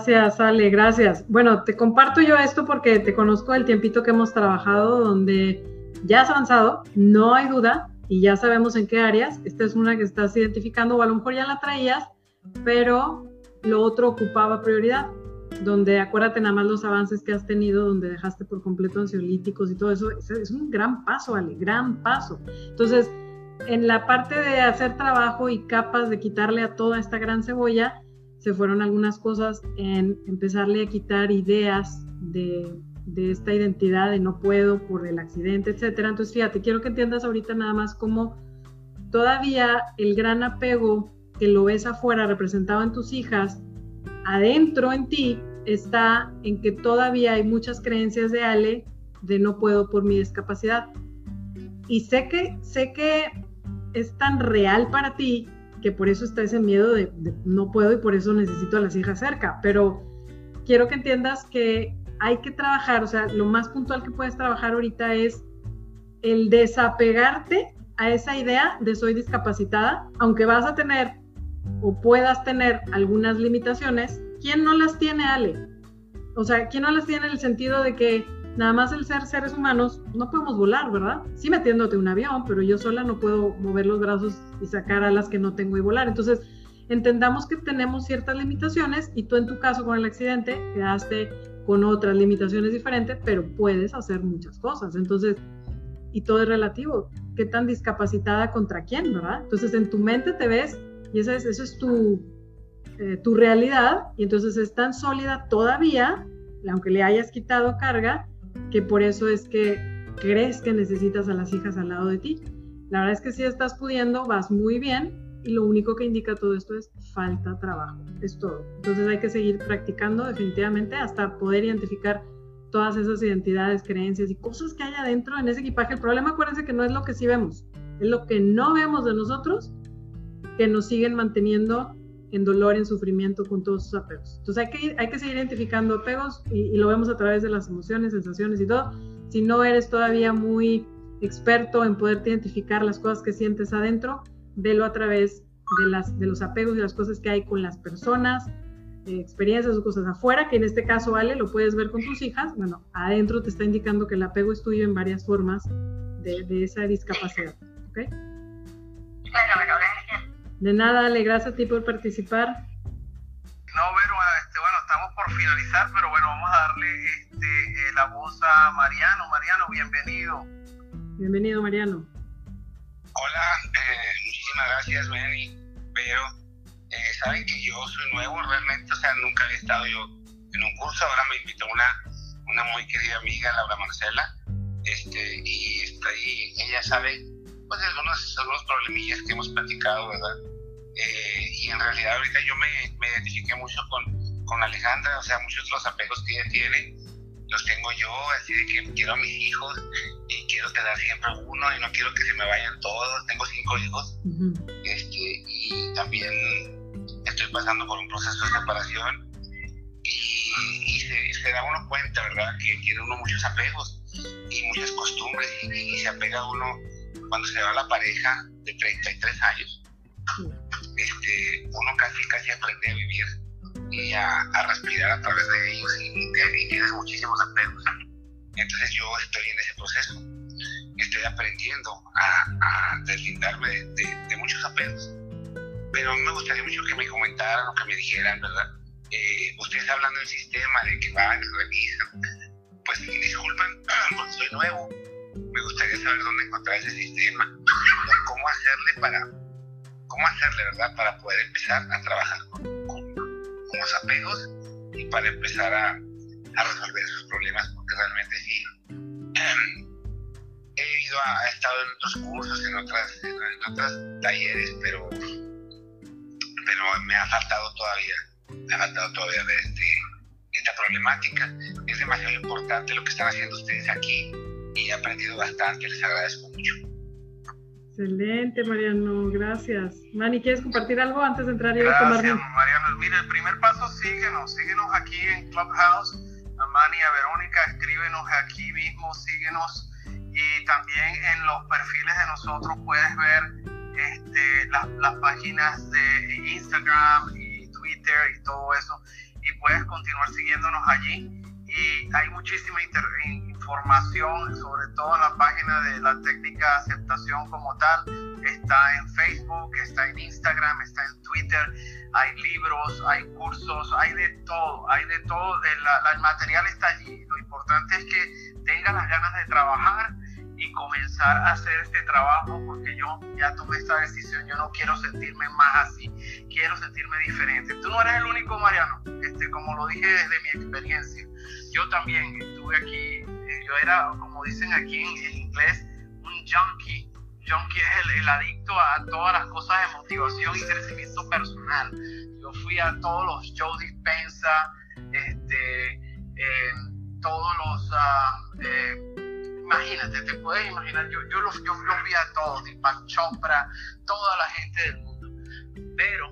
Gracias, Ale, gracias. Bueno, te comparto yo esto porque te conozco el tiempito que hemos trabajado, donde ya has avanzado, no hay duda, y ya sabemos en qué áreas. Esta es una que estás identificando, o a lo mejor ya la traías, pero lo otro ocupaba prioridad, donde acuérdate nada más los avances que has tenido, donde dejaste por completo ansiolíticos y todo eso, es un gran paso, Ale, gran paso. Entonces, en la parte de hacer trabajo y capas de quitarle a toda esta gran cebolla, se fueron algunas cosas en empezarle a quitar ideas de, de esta identidad de no puedo por el accidente, etcétera. Entonces, fíjate, quiero que entiendas ahorita nada más cómo todavía el gran apego que lo ves afuera representado en tus hijas, adentro en ti está en que todavía hay muchas creencias de Ale de no puedo por mi discapacidad. Y sé que, sé que es tan real para ti que por eso está ese miedo de, no puedo y por eso necesito a las hijas cerca. Pero quiero que entiendas que hay que trabajar, o sea, lo más puntual que puedes trabajar ahorita es el desapegarte a esa idea de soy discapacitada, aunque vas a tener o puedas tener algunas limitaciones, ¿quién no las tiene, Ale? O sea, ¿quién no las tiene en el sentido de que nada más el ser seres humanos, no podemos volar, ¿verdad? Sí metiéndote un avión, pero yo sola no puedo mover los brazos y sacar alas que no tengo y volar. Entonces, entendamos que tenemos ciertas limitaciones y tú en tu caso con el accidente quedaste con otras limitaciones diferentes, pero puedes hacer muchas cosas. Entonces, y todo es relativo. ¿Qué tan discapacitada contra quién, verdad? Entonces, en tu mente te ves y esa es, eso es tu, eh, tu realidad y entonces es tan sólida todavía, aunque le hayas quitado carga, que por eso es que crees que necesitas a las hijas al lado de ti. La verdad es que si estás pudiendo, vas muy bien y lo único que indica todo esto es falta trabajo, es todo. Entonces hay que seguir practicando definitivamente hasta poder identificar todas esas identidades, creencias y cosas que hay adentro en ese equipaje. El problema, acuérdense que no es lo que sí vemos, es lo que no vemos de nosotros que nos siguen manteniendo en dolor, en sufrimiento con todos sus apegos. Entonces hay que, hay que seguir identificando apegos y, y, lo vemos a través de las emociones, sensaciones y todo. Si no eres todavía muy experto en poder identificar las cosas que sientes adentro, velo a través de, las, de los apegos y las cosas que hay con las personas, eh, experiencias o cosas afuera, que en este caso, vale, lo puedes ver con tus hijas. Bueno, adentro te está indicando que el apego es tuyo en varias formas de, de esa discapacidad. ¿Ok? Claro. De nada, Ale, gracias a ti por participar. No, Vero, este, bueno, estamos por finalizar, pero bueno, vamos a darle este, eh, la voz a Mariano. Mariano, bienvenido. Bienvenido, Mariano. Hola, eh, muchísimas gracias, Mary. Pero eh, saben que yo soy nuevo realmente, o sea, nunca había estado yo en un curso. Ahora me invitó una, una muy querida amiga, Laura Marcela, este, y está ahí, ella sabe pues algunos, algunos problemillas que hemos platicado, ¿verdad? Eh, y en realidad ahorita yo me, me identifiqué mucho con, con Alejandra, o sea, muchos de los apegos que ella tiene los tengo yo, así de que quiero a mis hijos y quiero tener siempre uno y no quiero que se me vayan todos. Tengo cinco hijos este, y también estoy pasando por un proceso de separación y, se, se, da uno cuenta, ¿verdad? Que tiene uno muchos apegos y muchas costumbres y, se apega uno cuando se va la pareja de 33 años. Este, uno casi, casi aprende a vivir y a, a, respirar a través de ellos y, y, tienes muchísimos apegos. Entonces yo estoy en ese proceso, estoy aprendiendo a, a deslindarme de, de, de, muchos apegos. Pero a mí me gustaría mucho que me comentaran o que me dijeran, ¿verdad? Eh, ustedes hablan del sistema, de que van, revisan. Pues disculpen, porque soy nuevo. Me gustaría saber dónde encontrar ese sistema, cómo hacerle para, cómo hacerle, ¿verdad? Para poder empezar a trabajar con, los apegos y para empezar a, resolver esos problemas, porque realmente sí. he ido a, estado en otros cursos, en otras, en otros talleres, pero, pero me ha faltado todavía, me ha faltado todavía ver este, esta problemática. Es demasiado importante lo que están haciendo ustedes aquí y he aprendido bastante, les agradezco mucho. Excelente, Mariano, gracias. Mani, ¿quieres compartir algo antes de entrar yo a tomar Mariano, mire, el primer paso, síguenos, síguenos aquí en Clubhouse. A Mani, a Verónica, escríbenos aquí mismo, síguenos. Y también en los perfiles de nosotros puedes ver este, las, las páginas de Instagram y Twitter y todo eso. Y puedes continuar siguiéndonos allí. Y hay muchísima información, sobre todo en la página de la técnica de aceptación como tal. Está en Facebook, está en Instagram, está en Twitter. Hay libros, hay cursos, hay de todo, hay de todo. El, el material está allí. Lo importante es que tengas las ganas de trabajar y comenzar a hacer este trabajo porque yo ya tomé esta decisión, yo no quiero sentirme más así, quiero sentirme diferente. Tú no eres el único, Mariano, este, como lo dije desde mi experiencia. Yo también estuve aquí, eh, yo era, como dicen aquí en, en inglés, un junkie. Junkie es el, el, adicto a todas las cosas de motivación y crecimiento personal. Yo fui a todos los Joe Dispensa, este, eh, todos los... Uh, eh, imagínate, te puedes imaginar, yo, yo, los, yo los vi a todos, Deepak Chopra, toda la gente del mundo, pero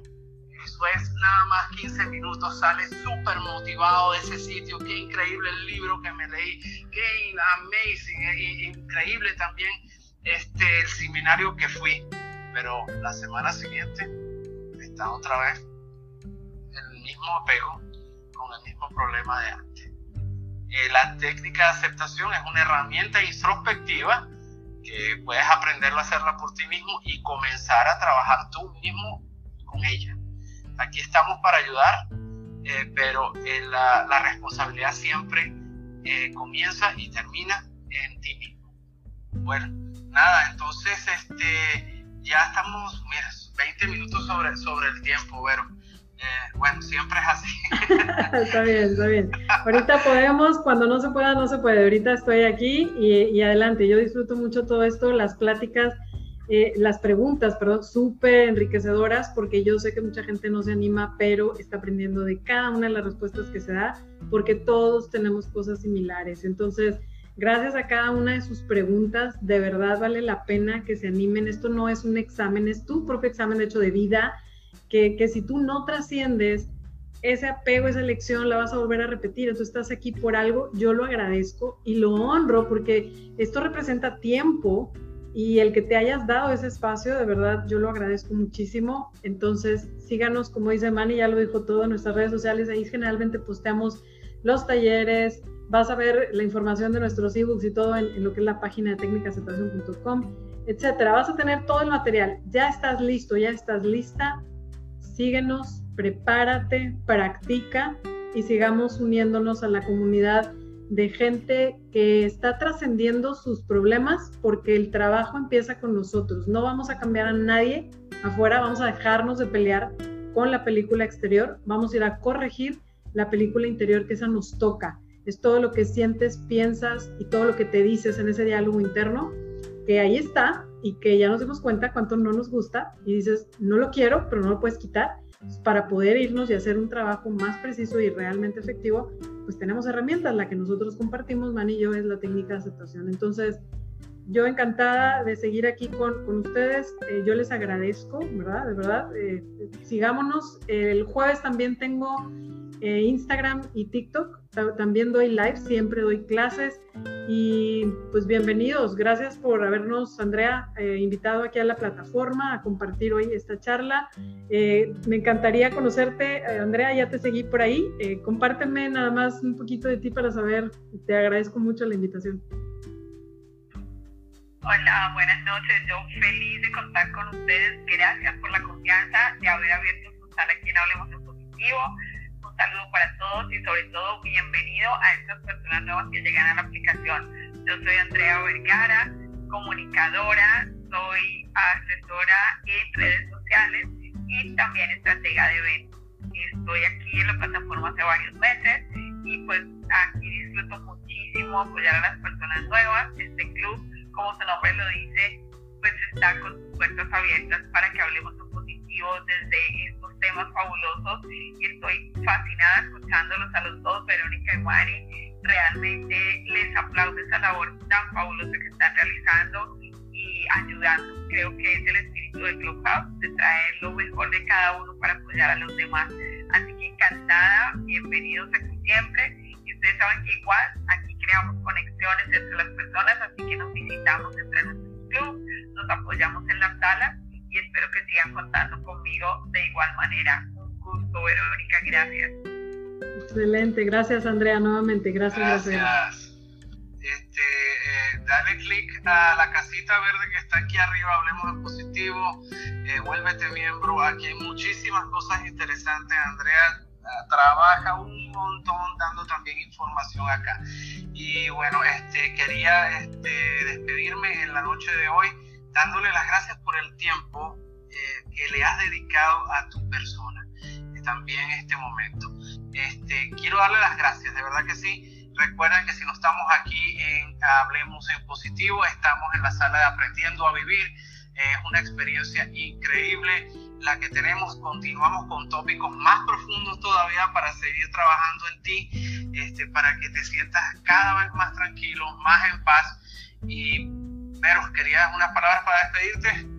eso es nada más 15 minutos, sale súper motivado de ese sitio, qué increíble el libro que me leí, qué amazing, eh, increíble también este, el seminario que fui, pero la semana siguiente está otra vez el mismo apego con el mismo problema de antes. Eh, la técnica de aceptación es una herramienta introspectiva que puedes aprenderlo a hacerla por ti mismo y comenzar a trabajar tú mismo con ella. Aquí estamos para ayudar, eh, pero eh, la, responsabilidad siempre comienza y termina en ti mismo. Bueno, nada, entonces este, ya estamos, mira, 20 minutos sobre, sobre el tiempo, pero eh, bueno, siempre es así. está bien, está bien. Ahorita podemos, cuando no se pueda, no se puede. Ahorita estoy aquí y, adelante. Yo disfruto mucho todo esto, las pláticas, eh, las preguntas, perdón, súper enriquecedoras, porque yo sé que mucha gente no se anima, pero está aprendiendo de cada una de las respuestas que se da, porque todos tenemos cosas similares. Entonces, gracias a cada una de sus preguntas, de verdad vale la pena que se animen. Esto no es un examen, es tu propio examen de hecho de vida que, si tú no trasciendes ese apego, esa elección la vas a volver a repetir. Tú estás aquí por algo, yo lo agradezco y lo honro porque esto representa tiempo y el que te hayas dado ese espacio, de verdad, yo lo agradezco muchísimo. Entonces, síganos, como dice Manny, ya lo dijo todo en nuestras redes sociales, ahí generalmente posteamos los talleres, vas a ver la información de nuestros ebooks y todo en, lo que es la página de técnicasaceptación.com, etcétera. Vas a tener todo el material. Ya estás listo, ya estás lista. Síguenos, prepárate, practica y sigamos uniéndonos a la comunidad de gente que está trascendiendo sus problemas porque el trabajo empieza con nosotros. No vamos a cambiar a nadie afuera, vamos a dejarnos de pelear con la película exterior, vamos a ir a corregir la película interior que esa nos toca. Es todo lo que sientes, piensas y todo lo que te dices en ese diálogo interno, que ahí está y que ya nos dimos cuenta cuánto no nos gusta y dices, no lo quiero, pero no lo puedes quitar para poder irnos y hacer un trabajo más preciso y realmente efectivo, pues tenemos herramientas. La que nosotros compartimos, Man y yo, es la técnica de aceptación. Entonces, yo encantada de seguir aquí con, con ustedes. Eh, yo les agradezco, ¿verdad? De verdad. Eh, sigámonos. El jueves también tengo eh, Instagram y TikTok. También doy live, siempre doy clases. Y pues bienvenidos. Gracias por habernos, Andrea, eh, invitado aquí a la plataforma a compartir hoy esta charla. Eh, me encantaría conocerte, Andrea, ya te seguí por ahí. compárteme nada más un poquito de ti para saber. Te agradezco mucho la invitación. Hola, buenas noches. Yo feliz de contar con ustedes. Gracias por la confianza de haber abierto su sala aquí en Hablemos en Positivo saludo para todos y sobre todo bienvenido a estas personas nuevas que llegan a la aplicación. Yo soy Andrea Vergara, comunicadora, soy asesora en redes sociales y también estratega de eventos. Estoy aquí en la plataforma hace varios meses y pues aquí disfruto muchísimo apoyar a las personas nuevas. Este club, como su nombre lo dice, pues está con sus puertas abiertas para que hablemos un positivo desde estos temas fabulosos y estoy fascinada escuchándolos a los dos, Verónica y Mari. Realmente les aplaudo esa labor tan fabulosa que están realizando y ayudando. Creo que es el espíritu del Clubhouse, de traer lo mejor de cada uno para apoyar a los demás. Así que encantada, bienvenidos aquí siempre. Y ustedes saben que igual aquí creamos conexiones entre las personas, así que nos visitamos entre nuestros clubs, nos apoyamos en la sala y espero que sigan contando conmigo de igual manera. Un gusto, Verónica, gracias. Excelente, gracias Andrea, nuevamente, gracias. Gracias. Este, eh, dale clic a la casita verde que está aquí arriba, hablemos en positivo, eh, vuélvete miembro, aquí hay muchísimas cosas interesantes, Andrea ah, trabaja un montón dando también información acá. Y bueno, este, quería este, despedirme en la noche de hoy dándole las gracias por el tiempo eh, que le has dedicado a tu persona, también en este momento. Este, quiero darle las gracias, de verdad que sí. Recuerden que si no estamos aquí en Hablemos en Positivo, estamos en la sala de Aprendiendo a Vivir. Es una experiencia increíble la que tenemos. Continuamos con tópicos más profundos todavía para seguir trabajando en ti, este, para que te sientas cada vez más tranquilo, más en paz y Meros, ¿querías unas palabras para despedirte?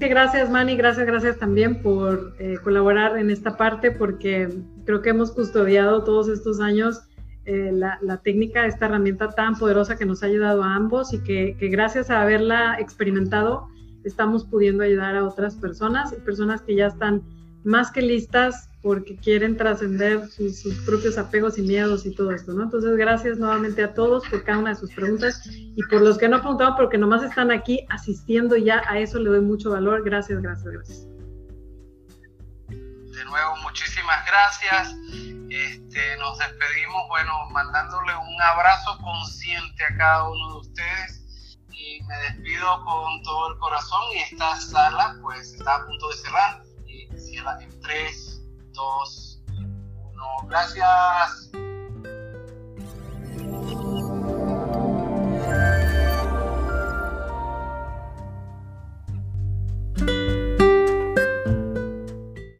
Sí, gracias Manny, gracias, gracias también por eh, colaborar en esta parte porque creo que hemos custodiado todos estos años eh, la, técnica, esta herramienta tan poderosa que nos ha ayudado a ambos y que, gracias a haberla experimentado estamos pudiendo ayudar a otras personas personas que ya están más que listas porque quieren trascender sus, propios apegos y miedos y todo esto, ¿no? Entonces, gracias nuevamente a todos por cada una de sus preguntas y por los que no han preguntado, porque nomás están aquí asistiendo ya, a eso le doy mucho valor. Gracias, gracias, gracias. De nuevo, muchísimas gracias. Este, nos despedimos, bueno, mandándole un abrazo consciente a cada uno de ustedes y me despido con todo el corazón y esta sala pues está a punto de cerrar y cierra en tres 2, 1. Gracias.